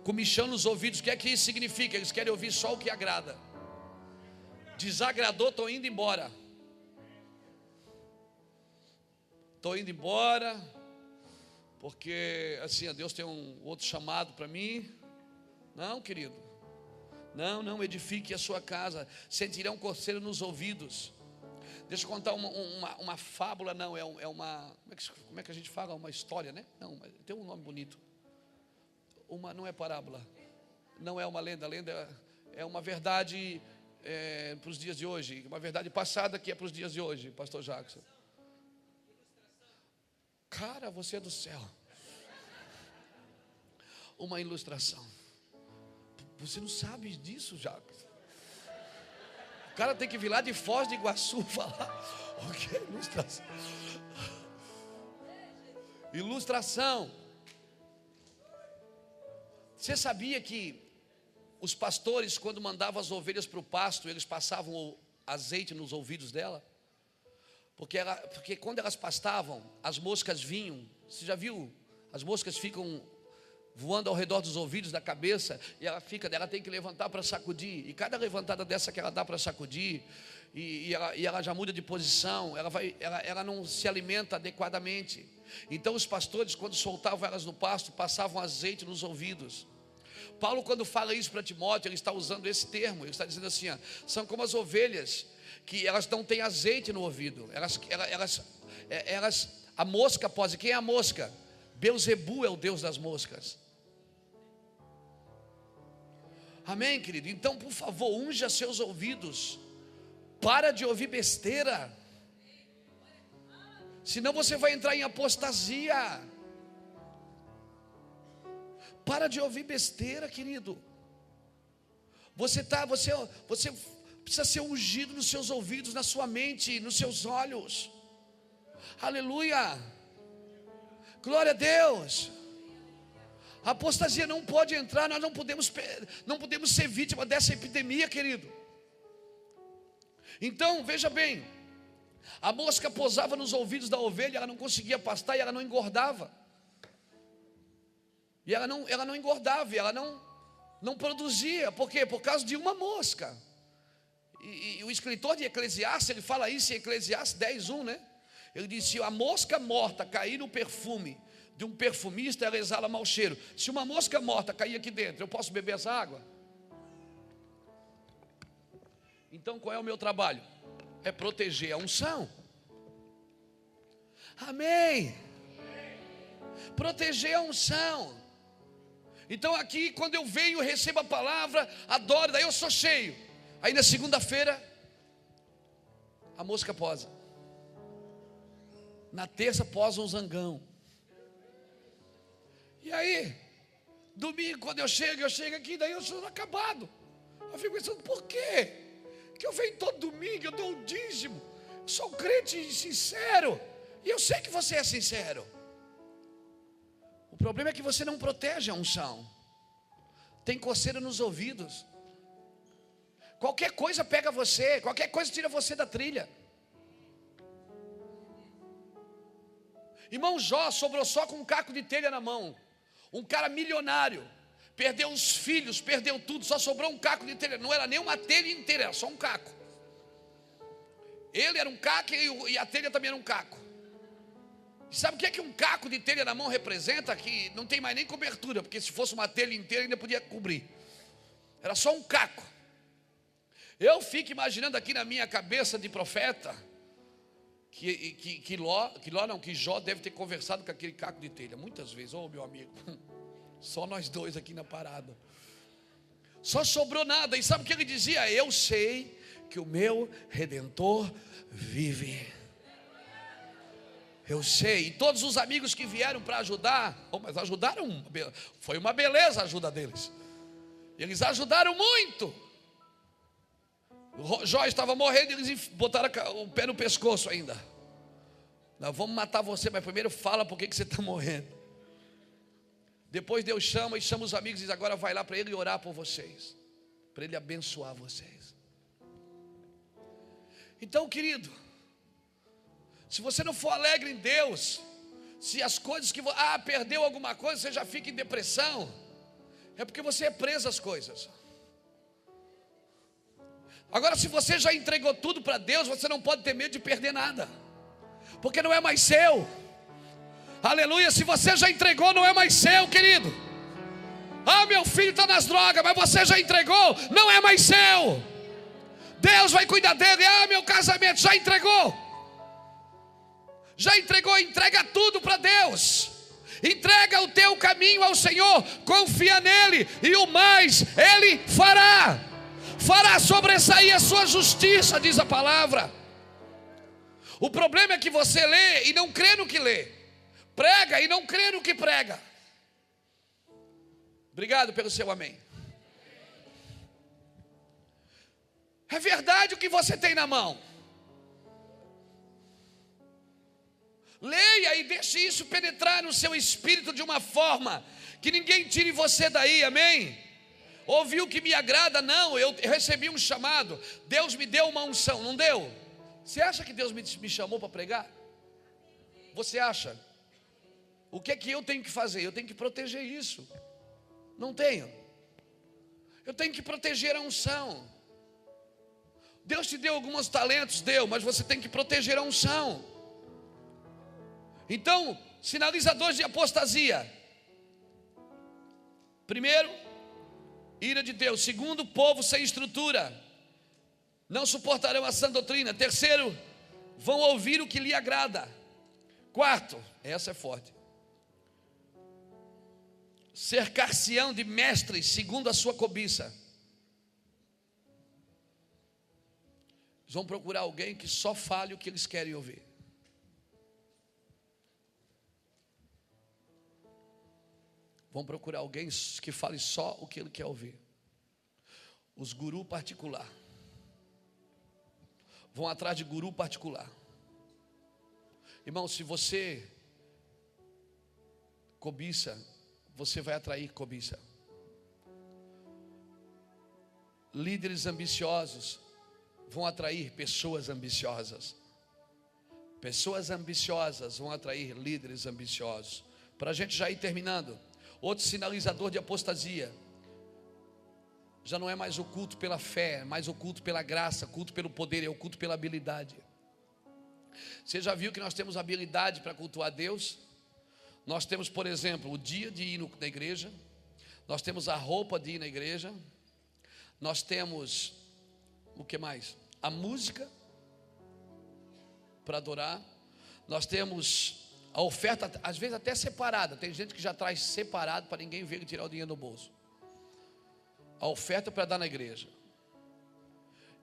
comichão nos ouvidos. O que é que isso significa? Eles querem ouvir só o que agrada. Desagradou, estou indo embora. Estou indo embora, porque assim, Deus tem um outro chamado para mim. Não, querido. Não, não, edifique a sua casa. Sentirão coceiro nos ouvidos. Deixa eu contar uma, uma, uma fábula, não, é, é uma. Como é, que, como é, que, a gente fala? Uma história, né? Não, tem um nome bonito uma, não é parábola, não é uma lenda, lenda é uma verdade é, para os dias de hoje, uma verdade passada que é para os dias de hoje, Pastor Jackson. Cara, você é do céu. Uma ilustração. Você não sabe disso, Jackson. O cara tem que vir lá de Foz de Iguaçu <laughs> falar. O que é ilustração? Ilustração você sabia que os pastores, quando mandavam as ovelhas para o pasto, eles passavam azeite nos ouvidos dela? Porque, ela, porque quando elas pastavam, as moscas vinham. Você já viu? As moscas ficam voando ao redor dos ouvidos, da cabeça, e ela fica, ela tem que levantar para sacudir. E cada levantada dessa que ela dá para sacudir, e, e, ela, e, ela, já muda de posição, ela, vai, ela, ela não se alimenta adequadamente. Então os pastores, quando soltavam elas no pasto, passavam azeite nos ouvidos. Paulo, quando fala isso para Timóteo, ele está usando esse termo, ele está dizendo assim: ó, são como as ovelhas que elas não têm azeite no ouvido, elas, elas, é, elas, a mosca pode, quem é a mosca? Beuzebu é o Deus das moscas. Amém, querido? Então, por favor, unja seus ouvidos, para de ouvir besteira, senão você vai entrar em apostasia. Para de ouvir besteira, querido. Você tá, você, você precisa ser ungido nos seus ouvidos, na sua mente, nos seus olhos. Aleluia. Glória a Deus. A apostasia não pode entrar, nós não podemos, não podemos ser vítima dessa epidemia, querido. Então, veja bem, a mosca posava nos ouvidos da ovelha, ela não conseguia pastar e ela não engordava. E ela não, ela não engordava, ela não, não produzia. Por quê? Por causa de uma mosca. E, e o escritor de Eclesiastes, ele fala isso em Eclesiastes 10.1, né? Ele diz: se a mosca morta cair no perfume de um perfumista, ela exala mau cheiro. Se uma mosca morta cair aqui dentro, eu posso beber essa água? Então qual é o meu trabalho? É proteger a unção. Amém. Proteger a unção. Então aqui, quando eu venho, recebo a palavra, adoro, daí eu sou cheio. Aí na segunda-feira, a mosca posa. Na terça posa um zangão. E aí, domingo, quando eu chego, eu chego aqui, daí eu sou acabado. Eu fico pensando, por quê? Que eu venho todo domingo, eu dou um dízimo. Sou crente sincero. E eu sei que você é sincero. O problema é que você não protege a unção. Tem coceira nos ouvidos. Qualquer coisa pega você, qualquer coisa tira você da trilha. Irmão Jó sobrou só com um caco de telha na mão. Um cara milionário. Perdeu os filhos, perdeu tudo, só sobrou um caco de telha. Não era nem uma telha inteira, era só um caco. Ele era um caco e a telha também era um caco. Sabe o que é que um caco de telha na mão representa? Que não tem mais nem cobertura, porque se fosse uma telha inteira ainda podia cobrir. Era só um caco. Eu fico imaginando aqui na minha cabeça de profeta que, que, que, Ló, que Ló não, que Jó deve ter conversado com aquele caco de telha muitas vezes. Ô oh, meu amigo, <laughs> só nós dois aqui na parada. Só sobrou nada. E sabe o que ele dizia? Eu sei que o meu redentor vive. Eu sei, e todos os amigos que vieram para ajudar, oh, mas ajudaram, foi uma beleza a ajuda deles. Eles ajudaram muito. O Jó estava morrendo eles botaram o pé no pescoço ainda. Nós vamos matar você, mas primeiro fala por que você está morrendo. Depois Deus chama e chama os amigos e diz: agora vai lá para ele orar por vocês, para ele abençoar vocês. Então, querido, se você não for alegre em Deus, se as coisas que ah, perdeu alguma coisa, você já fica em depressão, é porque você é preso às coisas. Agora, se você já entregou tudo para Deus, você não pode ter medo de perder nada, porque não é mais seu. Aleluia, se você já entregou, não é mais seu, querido. Ah, meu filho está nas drogas, mas você já entregou, não é mais seu. Deus vai cuidar dele. Ah, meu casamento já entregou já entregou, entrega tudo para Deus. Entrega o teu caminho ao Senhor, confia nele e o mais ele fará. Fará sobressair a sua justiça, diz a palavra. O problema é que você lê e não crê no que lê. Prega e não crê no que prega. Obrigado pelo seu amém. É verdade o que você tem na mão. Leia e deixe isso penetrar no seu espírito de uma forma que ninguém tire você daí, amém? ouvir o que me agrada, não. Eu, eu recebi um chamado. Deus me deu uma unção, não deu? Você acha que Deus me, me chamou para pregar? Você acha? O que é que eu tenho que fazer? Eu tenho que proteger isso. Não tenho. Eu tenho que proteger a unção. Deus te deu alguns talentos, deu, mas você tem que proteger a unção. Então, sinalizadores de apostasia. Primeiro, ira de Deus. Segundo, povo sem estrutura. Não suportarão a sã doutrina. Terceiro, vão ouvir o que lhe agrada. Quarto, essa é forte. Cercar-se-ão de mestres segundo a sua cobiça. Eles vão procurar alguém que só fale o que eles querem ouvir. Vão procurar alguém que fale só o que ele quer ouvir. Os guru particular. Vão atrás de guru particular. Irmão, se você cobiça, você vai atrair cobiça. Líderes ambiciosos vão atrair pessoas ambiciosas. Pessoas ambiciosas vão atrair líderes ambiciosos. Para a gente já ir terminando. Outro sinalizador de apostasia. Já não é mais o culto pela fé, mais o culto pela graça, culto pelo poder, é o culto pela habilidade. Você já viu que nós temos habilidade para cultuar Deus? Nós temos, por exemplo, o dia de ir na igreja, nós temos a roupa de ir na igreja, nós temos o que mais? A música para adorar, nós temos a oferta, às vezes até separada. Tem gente que já traz separado para ninguém ver e tirar o dinheiro do bolso. A oferta para dar na igreja.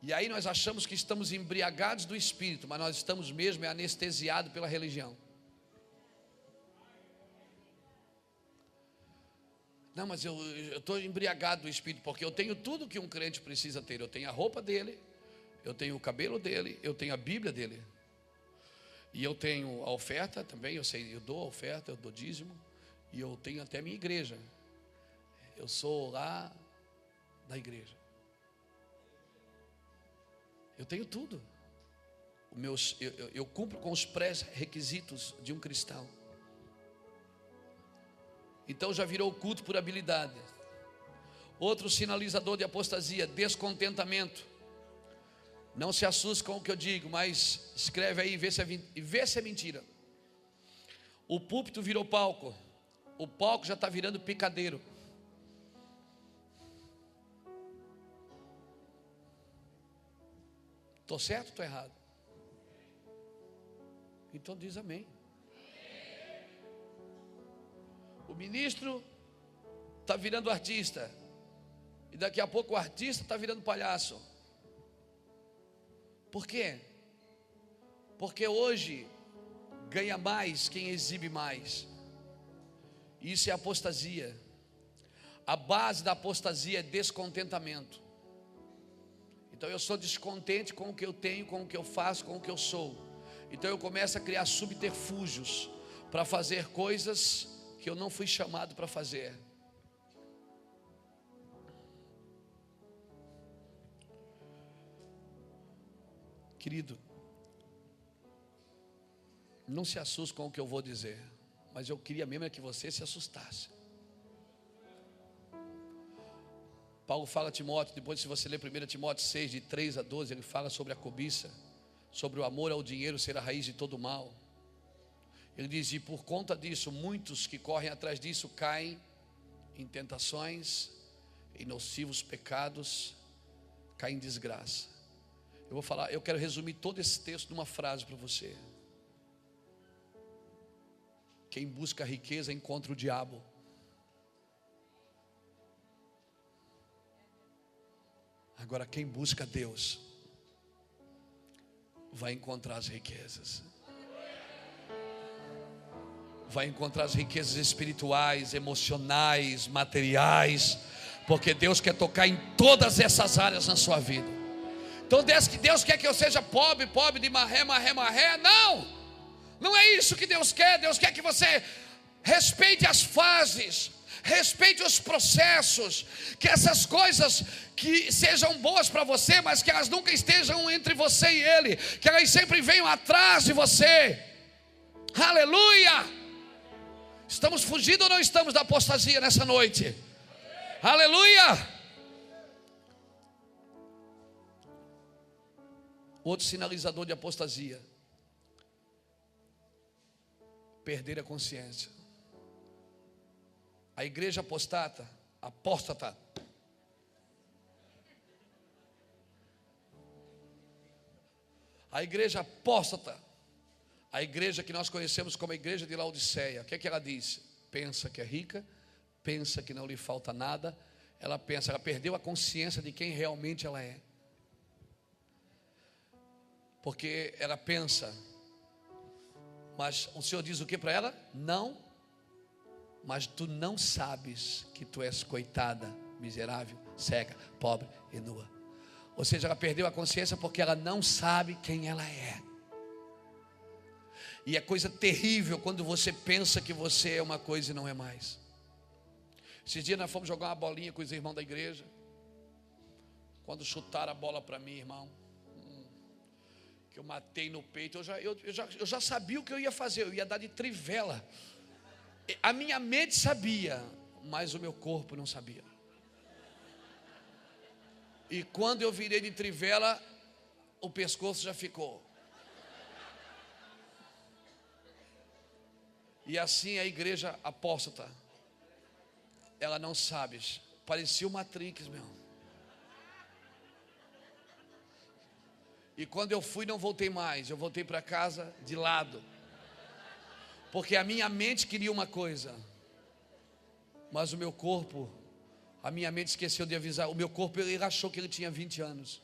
E aí nós achamos que estamos embriagados do espírito, mas nós estamos mesmo é anestesiados pela religião. Não, mas eu estou embriagado do espírito, porque eu tenho tudo que um crente precisa ter. Eu tenho a roupa dele, eu tenho o cabelo dele, eu tenho a Bíblia dele. E eu tenho a oferta também, eu sei, eu dou a oferta, eu dou dízimo, e eu tenho até minha igreja. Eu sou lá da igreja. Eu tenho tudo. Meus, eu, eu, eu cumpro com os pré-requisitos de um cristão. Então já virou culto por habilidade. Outro sinalizador de apostasia, descontentamento. Não se assuste com o que eu digo, mas escreve aí e vê se é, vê se é mentira. O púlpito virou palco. O palco já está virando picadeiro. Estou certo ou estou errado? Então diz amém. O ministro está virando artista. E daqui a pouco o artista está virando palhaço. Por quê? Porque hoje ganha mais quem exibe mais. Isso é apostasia. A base da apostasia é descontentamento. Então eu sou descontente com o que eu tenho, com o que eu faço, com o que eu sou. Então eu começo a criar subterfúgios para fazer coisas que eu não fui chamado para fazer. Querido, não se assuste com o que eu vou dizer, mas eu queria mesmo é que você se assustasse. Paulo fala a Timóteo, depois se você ler 1 Timóteo 6, de 3 a 12, ele fala sobre a cobiça, sobre o amor ao dinheiro ser a raiz de todo mal. Ele diz: E por conta disso, muitos que correm atrás disso caem em tentações, em nocivos pecados, caem em desgraça. Eu vou falar, eu quero resumir todo esse texto numa frase para você. Quem busca riqueza encontra o diabo. Agora, quem busca Deus, vai encontrar as riquezas. Vai encontrar as riquezas espirituais, emocionais, materiais, porque Deus quer tocar em todas essas áreas na sua vida. Então, Deus, Deus quer que eu seja pobre, pobre de marré, marré, marré. Não, não é isso que Deus quer. Deus quer que você respeite as fases, Respeite os processos, que essas coisas que sejam boas para você, mas que elas nunca estejam entre você e ele, que elas sempre venham atrás de você. Aleluia! Estamos fugindo ou não estamos da apostasia nessa noite? Aleluia! Outro sinalizador de apostasia perder a consciência. A igreja apostata, apóstata, a igreja apóstata, a igreja que nós conhecemos como a igreja de Laodiceia, o que é que ela diz? Pensa que é rica, pensa que não lhe falta nada, ela pensa, ela perdeu a consciência de quem realmente ela é. Porque ela pensa mas o Senhor diz o que para ela? Não. Mas tu não sabes que tu és coitada, miserável, cega, pobre e nua. Ou seja, ela perdeu a consciência porque ela não sabe quem ela é. E é coisa terrível quando você pensa que você é uma coisa e não é mais. Esses dias nós fomos jogar uma bolinha com os irmãos da igreja. Quando chutaram a bola para mim, irmão que eu matei no peito, eu já, eu, eu, já, eu já sabia o que eu ia fazer, eu ia dar de trivela. A minha mente sabia, mas o meu corpo não sabia. E quando eu virei de trivela, o pescoço já ficou. E assim a igreja apóstata, ela não sabe, parecia o Matrix, meu. E quando eu fui, não voltei mais. Eu voltei para casa de lado. Porque a minha mente queria uma coisa, mas o meu corpo, a minha mente esqueceu de avisar. O meu corpo, ele achou que ele tinha 20 anos.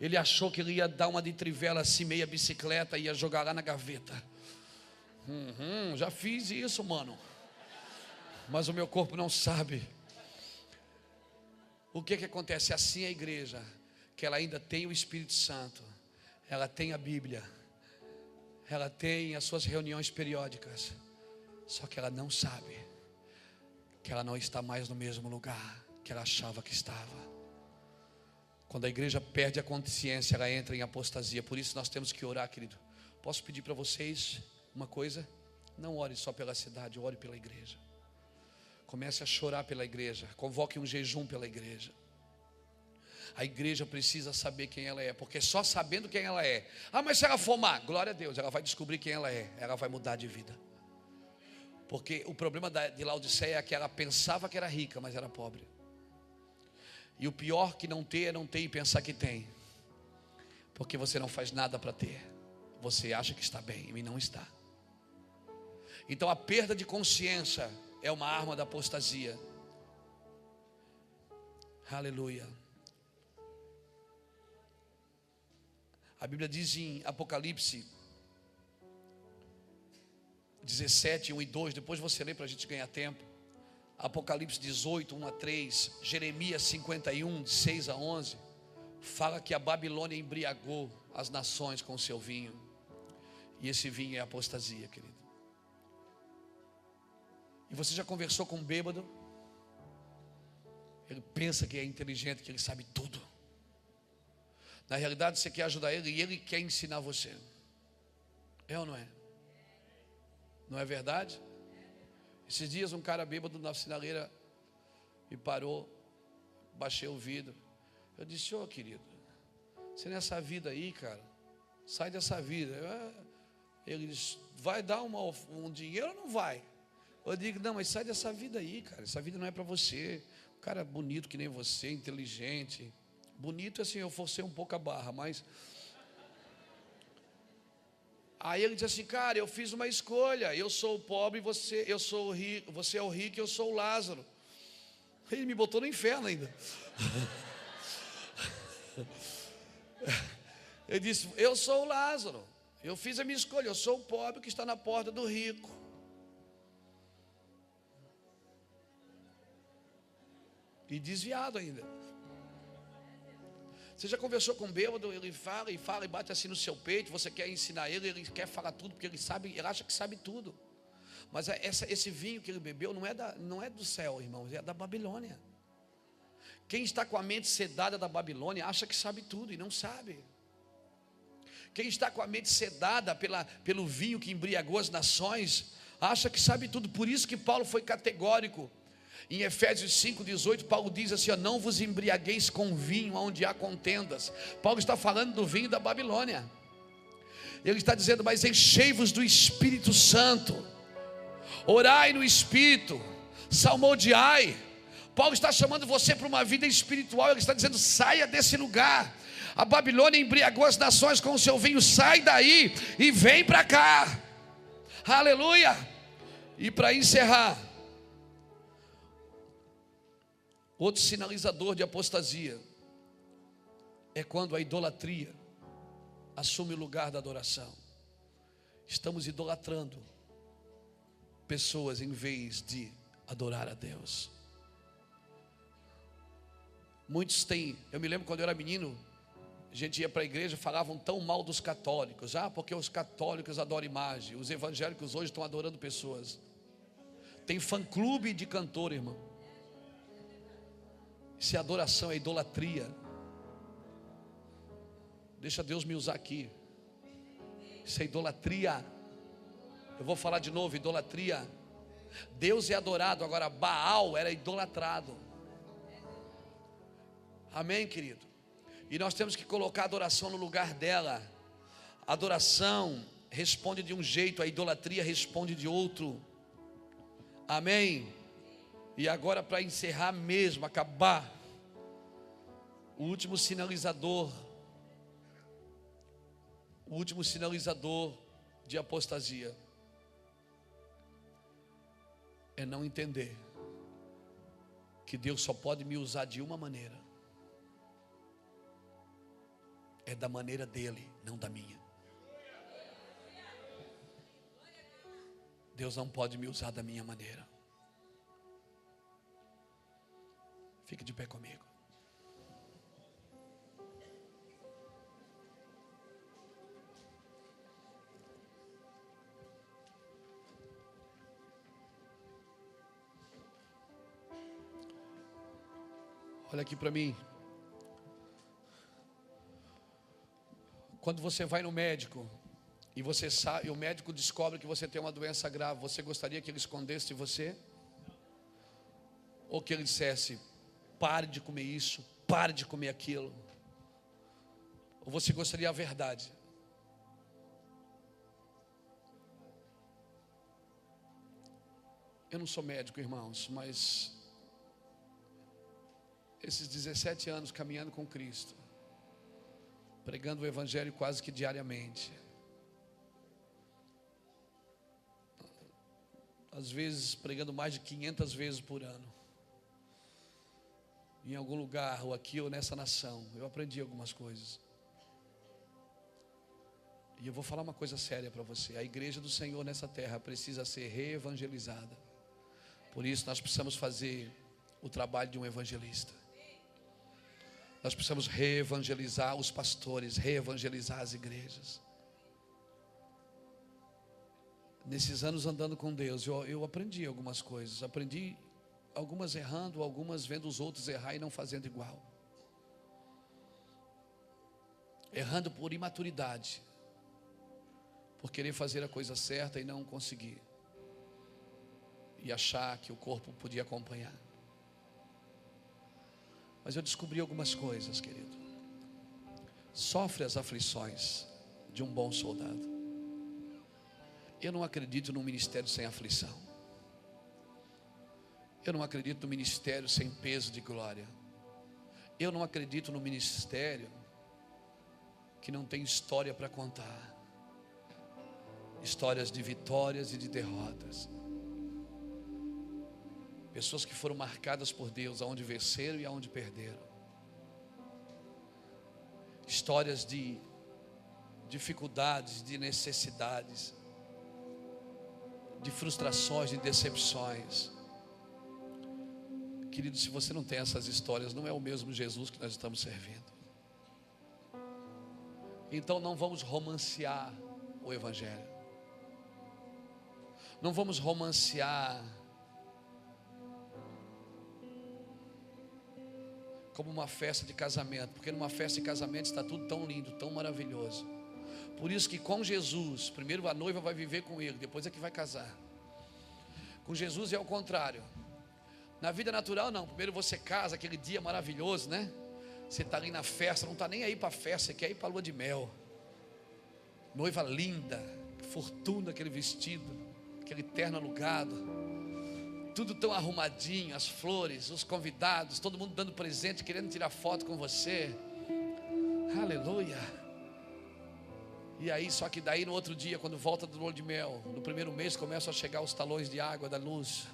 Ele achou que ele ia dar uma de trivela assim, meia bicicleta, ia jogar lá na gaveta. Uhum, já fiz isso, mano. Mas o meu corpo não sabe. O que que acontece? Assim é a igreja que ela ainda tem o Espírito Santo, ela tem a Bíblia, ela tem as suas reuniões periódicas, só que ela não sabe que ela não está mais no mesmo lugar que ela achava que estava. Quando a igreja perde a consciência, ela entra em apostasia. Por isso nós temos que orar, querido. Posso pedir para vocês uma coisa? Não ore só pela cidade, ore pela igreja. Comece a chorar pela igreja. Convoque um jejum pela igreja. A igreja precisa saber quem ela é, porque só sabendo quem ela é. Ah, mas se ela for má, glória a Deus, ela vai descobrir quem ela é, ela vai mudar de vida. Porque o problema de Laodiceia é que ela pensava que era rica, mas era pobre. E o pior que não ter é não ter e pensar que tem. Porque você não faz nada para ter. Você acha que está bem e não está. Então a perda de consciência é uma arma da apostasia. Aleluia. A Bíblia diz em Apocalipse 17, 1 e 2, depois você lê para a gente ganhar tempo. Apocalipse 18, 1 a 3, Jeremias 51, de 6 a 11, fala que a Babilônia embriagou as nações com seu vinho, e esse vinho é apostasia, querido. E você já conversou com um bêbado? Ele pensa que é inteligente, que ele sabe tudo. Na realidade, você quer ajudar ele e ele quer ensinar você. É ou não é? Não é verdade? Esses dias um cara bêbado na sinaleira me parou, baixei o vidro. Eu disse, ô oh, querido, você nessa vida aí, cara, sai dessa vida. Ele disse, vai dar uma, um dinheiro ou não vai? Eu digo, não, mas sai dessa vida aí, cara. Essa vida não é para você. Um cara bonito que nem você, inteligente, Bonito assim, eu forcei um pouco a barra, mas. Aí ele disse assim, cara, eu fiz uma escolha. Eu sou o pobre, você, eu sou o rico, você é o rico, eu sou o Lázaro. Ele me botou no inferno ainda. <laughs> Ele disse: Eu sou o Lázaro. Eu fiz a minha escolha. Eu sou o pobre que está na porta do rico. E desviado ainda. Você já conversou com um bêbado, ele fala e fala e bate assim no seu peito, você quer ensinar ele, ele quer falar tudo, porque ele sabe, ele acha que sabe tudo. Mas essa, esse vinho que ele bebeu não é, da, não é do céu, irmãos, é da Babilônia. Quem está com a mente sedada da Babilônia acha que sabe tudo e não sabe. Quem está com a mente sedada pela, pelo vinho que embriagou as nações, acha que sabe tudo. Por isso que Paulo foi categórico. Em Efésios 5,18, Paulo diz assim: Não vos embriagueis com vinho onde há contendas. Paulo está falando do vinho da Babilônia. Ele está dizendo: Mas enchei-vos do Espírito Santo orai no espírito, salmodiai. Paulo está chamando você para uma vida espiritual, ele está dizendo: saia desse lugar. A Babilônia embriagou as nações com o seu vinho, sai daí e vem para cá. Aleluia! E para encerrar, outro sinalizador de apostasia é quando a idolatria assume o lugar da adoração. Estamos idolatrando pessoas em vez de adorar a Deus. Muitos têm, eu me lembro quando eu era menino, a gente ia para a igreja, falavam tão mal dos católicos, ah, porque os católicos adoram imagem, os evangélicos hoje estão adorando pessoas. Tem fã-clube de cantor, irmão. Isso é adoração, é idolatria. Deixa Deus me usar aqui. Isso é idolatria. Eu vou falar de novo: idolatria. Deus é adorado, agora Baal era idolatrado. Amém, querido? E nós temos que colocar a adoração no lugar dela. A adoração responde de um jeito, a idolatria responde de outro. Amém? E agora, para encerrar mesmo, acabar, o último sinalizador, o último sinalizador de apostasia é não entender que Deus só pode me usar de uma maneira. É da maneira dele, não da minha. Deus não pode me usar da minha maneira. Fique de pé comigo. Olha aqui para mim. Quando você vai no médico e você sabe, e o médico descobre que você tem uma doença grave, você gostaria que ele escondesse de você? Ou que ele dissesse: pare de comer isso, pare de comer aquilo? Ou você gostaria a verdade? Eu não sou médico, irmãos, mas esses 17 anos caminhando com Cristo, pregando o Evangelho quase que diariamente. Às vezes pregando mais de 500 vezes por ano. Em algum lugar, ou aqui ou nessa nação, eu aprendi algumas coisas. E eu vou falar uma coisa séria para você: a igreja do Senhor nessa terra precisa ser reevangelizada. Por isso, nós precisamos fazer o trabalho de um evangelista. Nós precisamos reevangelizar os pastores, reevangelizar as igrejas. Nesses anos andando com Deus, eu, eu aprendi algumas coisas. Aprendi algumas errando, algumas vendo os outros errar e não fazendo igual. Errando por imaturidade, por querer fazer a coisa certa e não conseguir, e achar que o corpo podia acompanhar. Mas eu descobri algumas coisas, querido. Sofre as aflições de um bom soldado. Eu não acredito num ministério sem aflição. Eu não acredito no ministério sem peso de glória. Eu não acredito no ministério que não tem história para contar. Histórias de vitórias e de derrotas. Pessoas que foram marcadas por Deus, aonde venceram e aonde perderam. Histórias de dificuldades, de necessidades, de frustrações, de decepções. Querido, se você não tem essas histórias, não é o mesmo Jesus que nós estamos servindo. Então não vamos romancear o Evangelho. Não vamos romancear como uma festa de casamento, porque numa festa de casamento está tudo tão lindo, tão maravilhoso. Por isso que com Jesus, primeiro a noiva vai viver com ele, depois é que vai casar. Com Jesus é o contrário. Na vida natural não, primeiro você casa, aquele dia maravilhoso, né? Você está ali na festa, não está nem aí para a festa, você quer ir para a lua de mel. Noiva linda, fortuna aquele vestido, aquele terno alugado tudo tão arrumadinho, as flores, os convidados, todo mundo dando presente, querendo tirar foto com você. Aleluia. E aí, só que daí no outro dia, quando volta do lua de mel, no primeiro mês começam a chegar os talões de água da luz,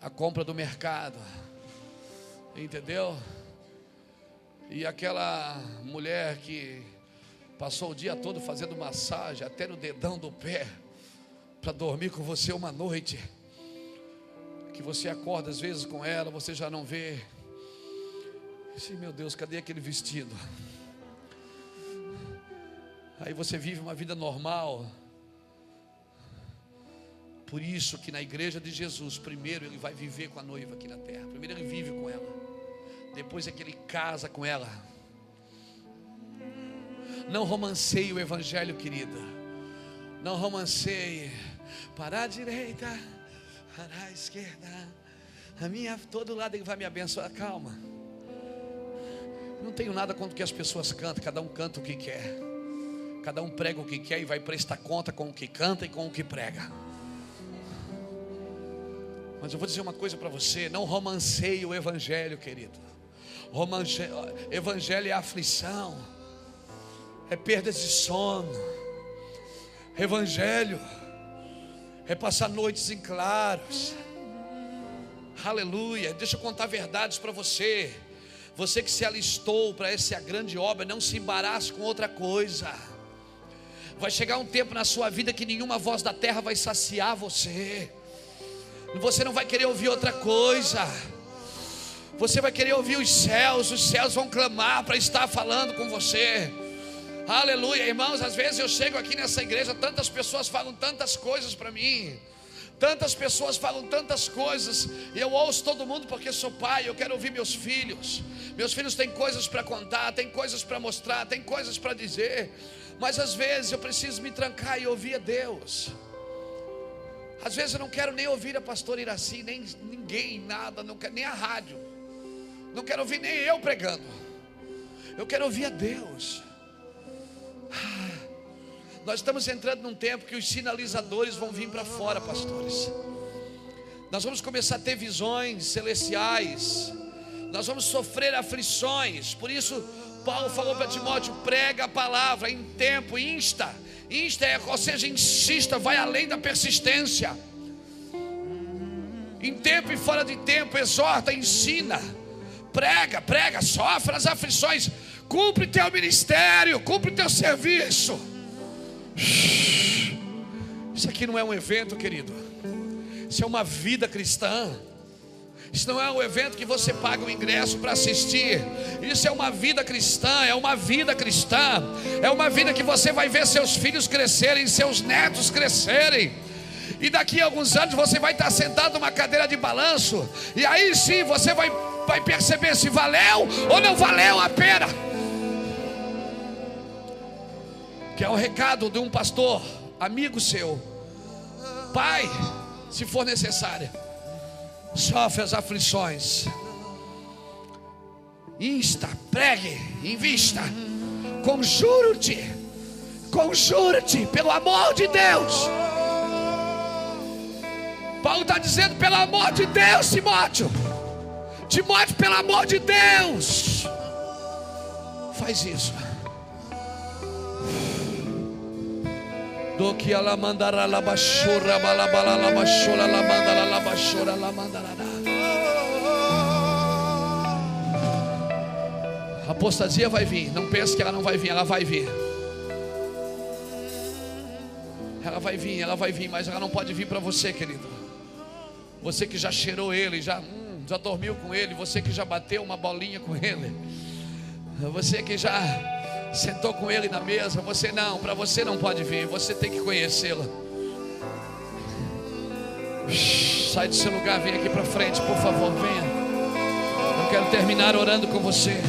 a compra do mercado, entendeu? E aquela mulher que passou o dia todo fazendo massagem, até no dedão do pé, para dormir com você uma noite que você acorda às vezes com ela, você já não vê. Sim, meu Deus, cadê aquele vestido? Aí você vive uma vida normal. Por isso que na igreja de Jesus, primeiro ele vai viver com a noiva aqui na terra. Primeiro ele vive com ela. Depois é que ele casa com ela. Não romanceie o evangelho, querida. Não romanceie. Para a direita para a esquerda. A minha, todo lado ele vai me abençoar. Calma. Não tenho nada contra o que as pessoas cantam, cada um canta o que quer. Cada um prega o que quer e vai prestar conta com o que canta e com o que prega. Mas eu vou dizer uma coisa para você: não romanceie o Evangelho, querido. Romance... Evangelho é aflição, é perda de sono. Evangelho é passar noites em claros. Aleluia. Deixa eu contar verdades para você. Você que se alistou para essa grande obra, não se embarace com outra coisa. Vai chegar um tempo na sua vida que nenhuma voz da terra vai saciar você. Você não vai querer ouvir outra coisa. Você vai querer ouvir os céus, os céus vão clamar para estar falando com você. Aleluia, irmãos. Às vezes eu chego aqui nessa igreja, tantas pessoas falam tantas coisas para mim. Tantas pessoas falam tantas coisas, e eu ouço todo mundo porque sou pai, eu quero ouvir meus filhos. Meus filhos têm coisas para contar, têm coisas para mostrar, têm coisas para dizer, mas às vezes eu preciso me trancar e ouvir a Deus. Às vezes eu não quero nem ouvir a pastora Iraci, nem ninguém, nada, não quero, nem a rádio, não quero ouvir nem eu pregando, eu quero ouvir a Deus. Nós estamos entrando num tempo que os sinalizadores vão vir para fora, pastores. Nós vamos começar a ter visões celestiais. Nós vamos sofrer aflições. Por isso, Paulo falou para Timóteo: prega a palavra em tempo, insta. Insta é, ou seja, insista, vai além da persistência. Em tempo e fora de tempo, exorta, ensina, prega, prega, sofre as aflições Cumpre teu ministério, cumpre teu serviço. Isso aqui não é um evento, querido. Isso é uma vida cristã. Isso não é um evento que você paga o ingresso para assistir. Isso é uma vida cristã, é uma vida cristã. É uma vida que você vai ver seus filhos crescerem, seus netos crescerem. E daqui a alguns anos você vai estar sentado numa cadeira de balanço. E aí sim você vai, vai perceber se valeu ou não valeu a pena. que é o recado de um pastor, amigo seu, pai, se for necessário, sofre as aflições, insta, pregue, invista, conjuro-te, conjuro-te, pelo amor de Deus. Paulo está dizendo, pelo amor de Deus, Timóteo, Timóteo, pelo amor de Deus, faz isso. Do que ela mandará la bachura balabala la bachura la mandara la bachura la mandará a apostasia vai vir não pense que ela não vai vir ela vai vir. Ela vai vir ela vai vir mas ela não pode vir para você querido. Você que já cheirou ele já hum, já dormiu com ele você que já bateu uma bolinha com ele você que já sentou com ele na mesa, você não, para você não pode vir, você tem que conhecê-la. Sai do seu lugar, vem aqui para frente, por favor, venha. Eu quero terminar orando com você.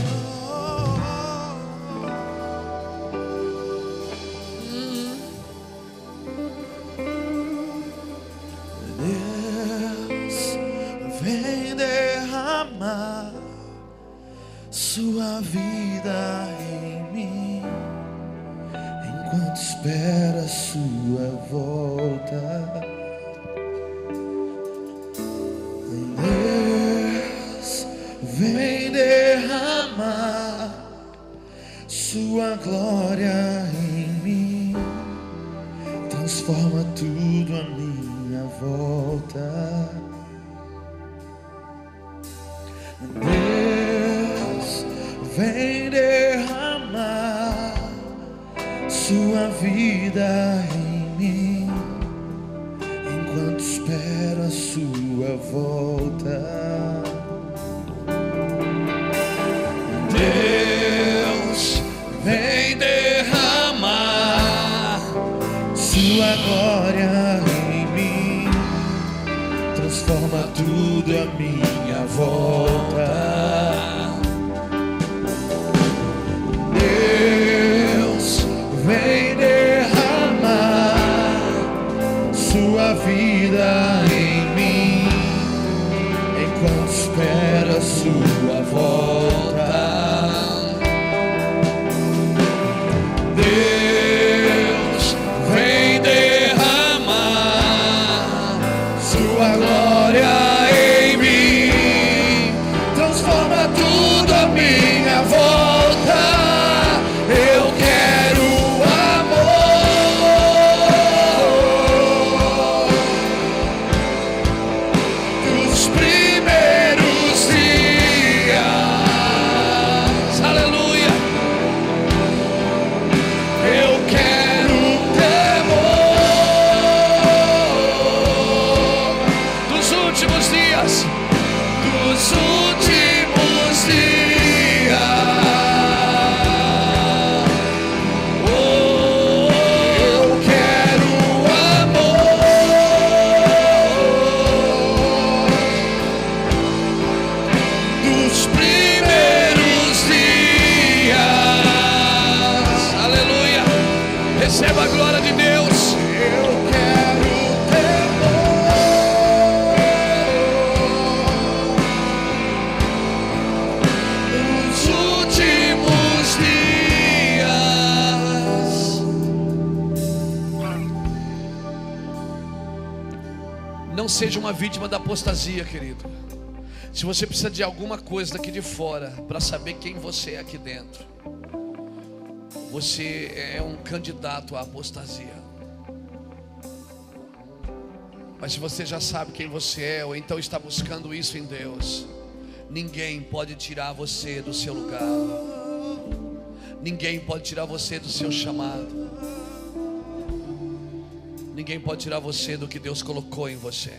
Apostasia, querido. Se você precisa de alguma coisa daqui de fora para saber quem você é aqui dentro, você é um candidato à apostasia. Mas se você já sabe quem você é, ou então está buscando isso em Deus, ninguém pode tirar você do seu lugar. Ninguém pode tirar você do seu chamado. Ninguém pode tirar você do que Deus colocou em você.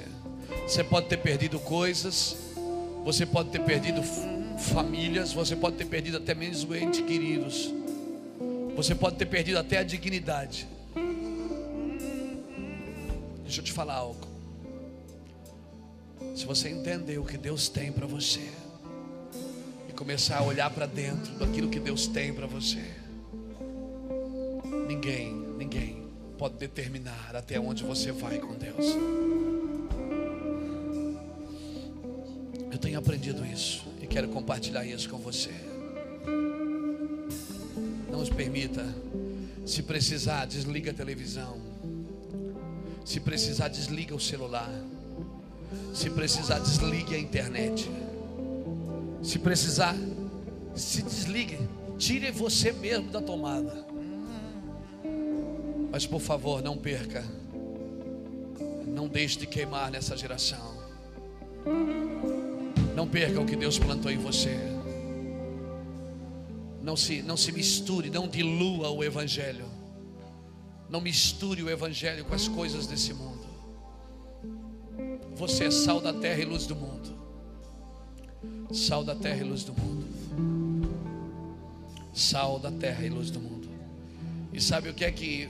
Você pode ter perdido coisas, você pode ter perdido famílias, você pode ter perdido até mesmo entes queridos. Você pode ter perdido até a dignidade. Deixa eu te falar algo. Se você entender o que Deus tem para você e começar a olhar para dentro daquilo que Deus tem para você, ninguém, ninguém pode determinar até onde você vai com Deus. Eu tenho aprendido isso e quero compartilhar isso com você. Não os permita. Se precisar, desliga a televisão. Se precisar, desliga o celular. Se precisar, desligue a internet. Se precisar, se desligue. Tire você mesmo da tomada. Mas por favor, não perca. Não deixe de queimar nessa geração. Não perca o que Deus plantou em você. Não se, não se misture, não dilua o Evangelho. Não misture o Evangelho com as coisas desse mundo. Você é sal da terra e luz do mundo. Sal da terra e luz do mundo. Sal da terra e luz do mundo. E sabe o que é que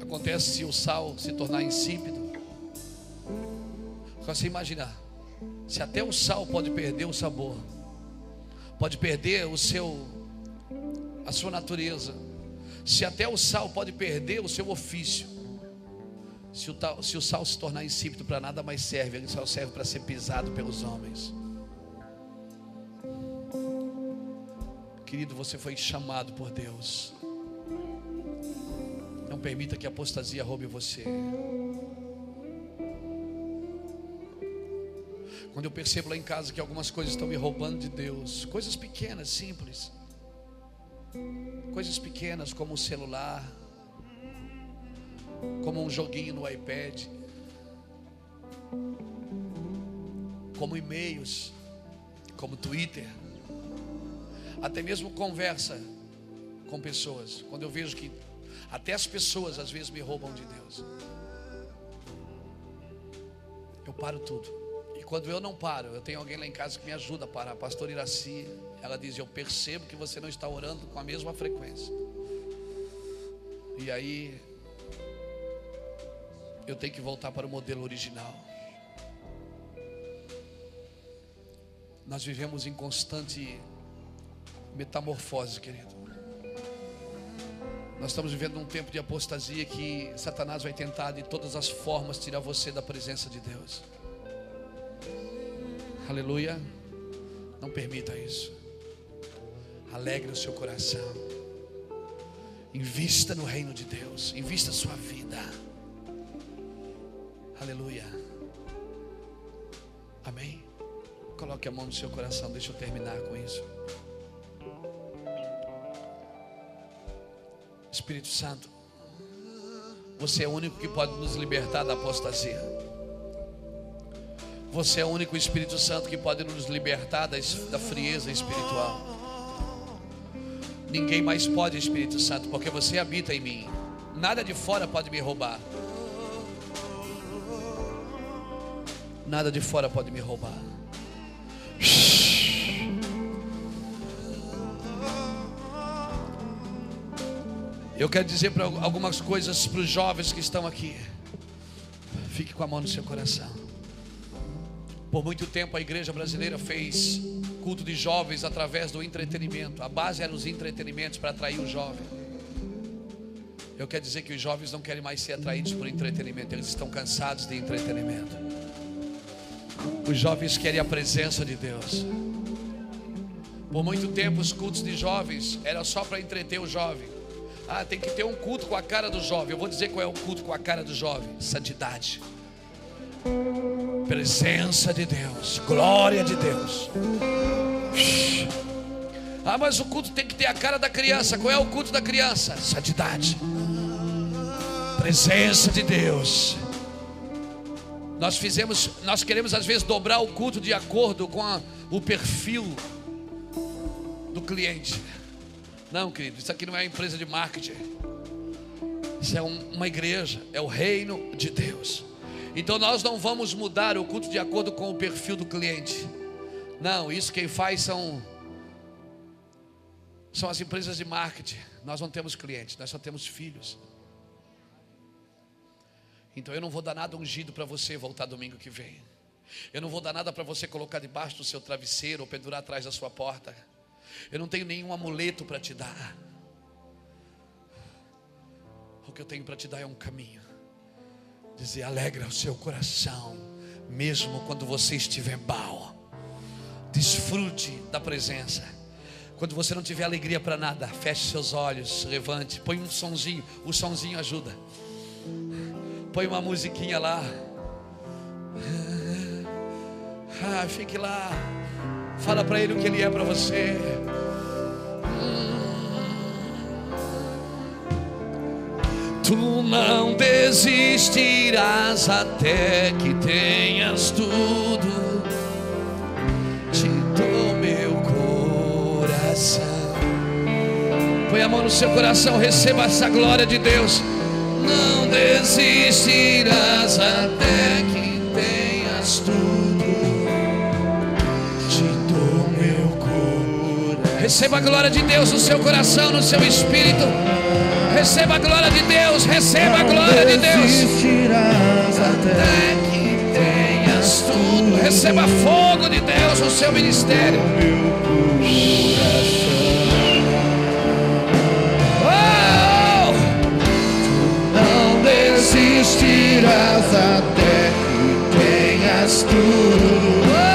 acontece se o sal se tornar insípido? Só você imaginar. Se até o sal pode perder o sabor, pode perder o seu a sua natureza. Se até o sal pode perder o seu ofício. Se o, tal, se o sal se tornar insípido para nada mais serve, ele só serve para ser pisado pelos homens. Querido, você foi chamado por Deus. Não permita que a apostasia roube você. Quando eu percebo lá em casa que algumas coisas estão me roubando de Deus, coisas pequenas, simples, coisas pequenas como o celular, como um joguinho no iPad, como e-mails, como Twitter, até mesmo conversa com pessoas. Quando eu vejo que até as pessoas às vezes me roubam de Deus, eu paro tudo. Quando eu não paro, eu tenho alguém lá em casa que me ajuda a parar, pastor Iraci. Ela diz: Eu percebo que você não está orando com a mesma frequência. E aí, eu tenho que voltar para o modelo original. Nós vivemos em constante metamorfose, querido. Nós estamos vivendo um tempo de apostasia que Satanás vai tentar de todas as formas tirar você da presença de Deus. Aleluia. Não permita isso. Alegre o seu coração. Invista no reino de Deus. Invista a sua vida. Aleluia. Amém. Coloque a mão no seu coração. Deixa eu terminar com isso. Espírito Santo, você é o único que pode nos libertar da apostasia. Você é o único Espírito Santo que pode nos libertar da frieza espiritual. Ninguém mais pode, Espírito Santo, porque você habita em mim. Nada de fora pode me roubar. Nada de fora pode me roubar. Eu quero dizer para algumas coisas para os jovens que estão aqui. Fique com a mão no seu coração. Por muito tempo a igreja brasileira fez culto de jovens através do entretenimento. A base era os entretenimentos para atrair o jovem. Eu quero dizer que os jovens não querem mais ser atraídos por entretenimento, eles estão cansados de entretenimento. Os jovens querem a presença de Deus. Por muito tempo os cultos de jovens era só para entreter o jovem. Ah, tem que ter um culto com a cara do jovem. Eu vou dizer qual é o culto com a cara do jovem: santidade. Presença de Deus, glória de Deus. Ah, mas o culto tem que ter a cara da criança. Qual é o culto da criança? Santidade. Presença de Deus. Nós fizemos, nós queremos às vezes dobrar o culto de acordo com a, o perfil do cliente. Não, querido, isso aqui não é uma empresa de marketing. Isso é um, uma igreja, é o reino de Deus. Então nós não vamos mudar o culto de acordo com o perfil do cliente. Não, isso quem faz são são as empresas de marketing. Nós não temos clientes, nós só temos filhos. Então eu não vou dar nada ungido para você voltar domingo que vem. Eu não vou dar nada para você colocar debaixo do seu travesseiro ou pendurar atrás da sua porta. Eu não tenho nenhum amuleto para te dar. O que eu tenho para te dar é um caminho dizer: alegra o seu coração, mesmo quando você estiver mal. Desfrute da presença. Quando você não tiver alegria para nada, feche seus olhos, levante, põe um sonzinho, o sonzinho ajuda. Põe uma musiquinha lá. Ah, fique lá. Fala para ele o que ele é para você. Tu não desistirás até que tenhas tudo. Te dou meu coração. Põe a mão no seu coração, receba essa glória de Deus. Não desistirás até que tenhas tudo. Te dou meu coração. Receba a glória de Deus no seu coração, no seu espírito. Receba a glória de Deus, receba a glória de Deus. Até que tenhas Receba fogo de Deus no seu ministério. meu Oh! Não desistirás até que tenhas tudo.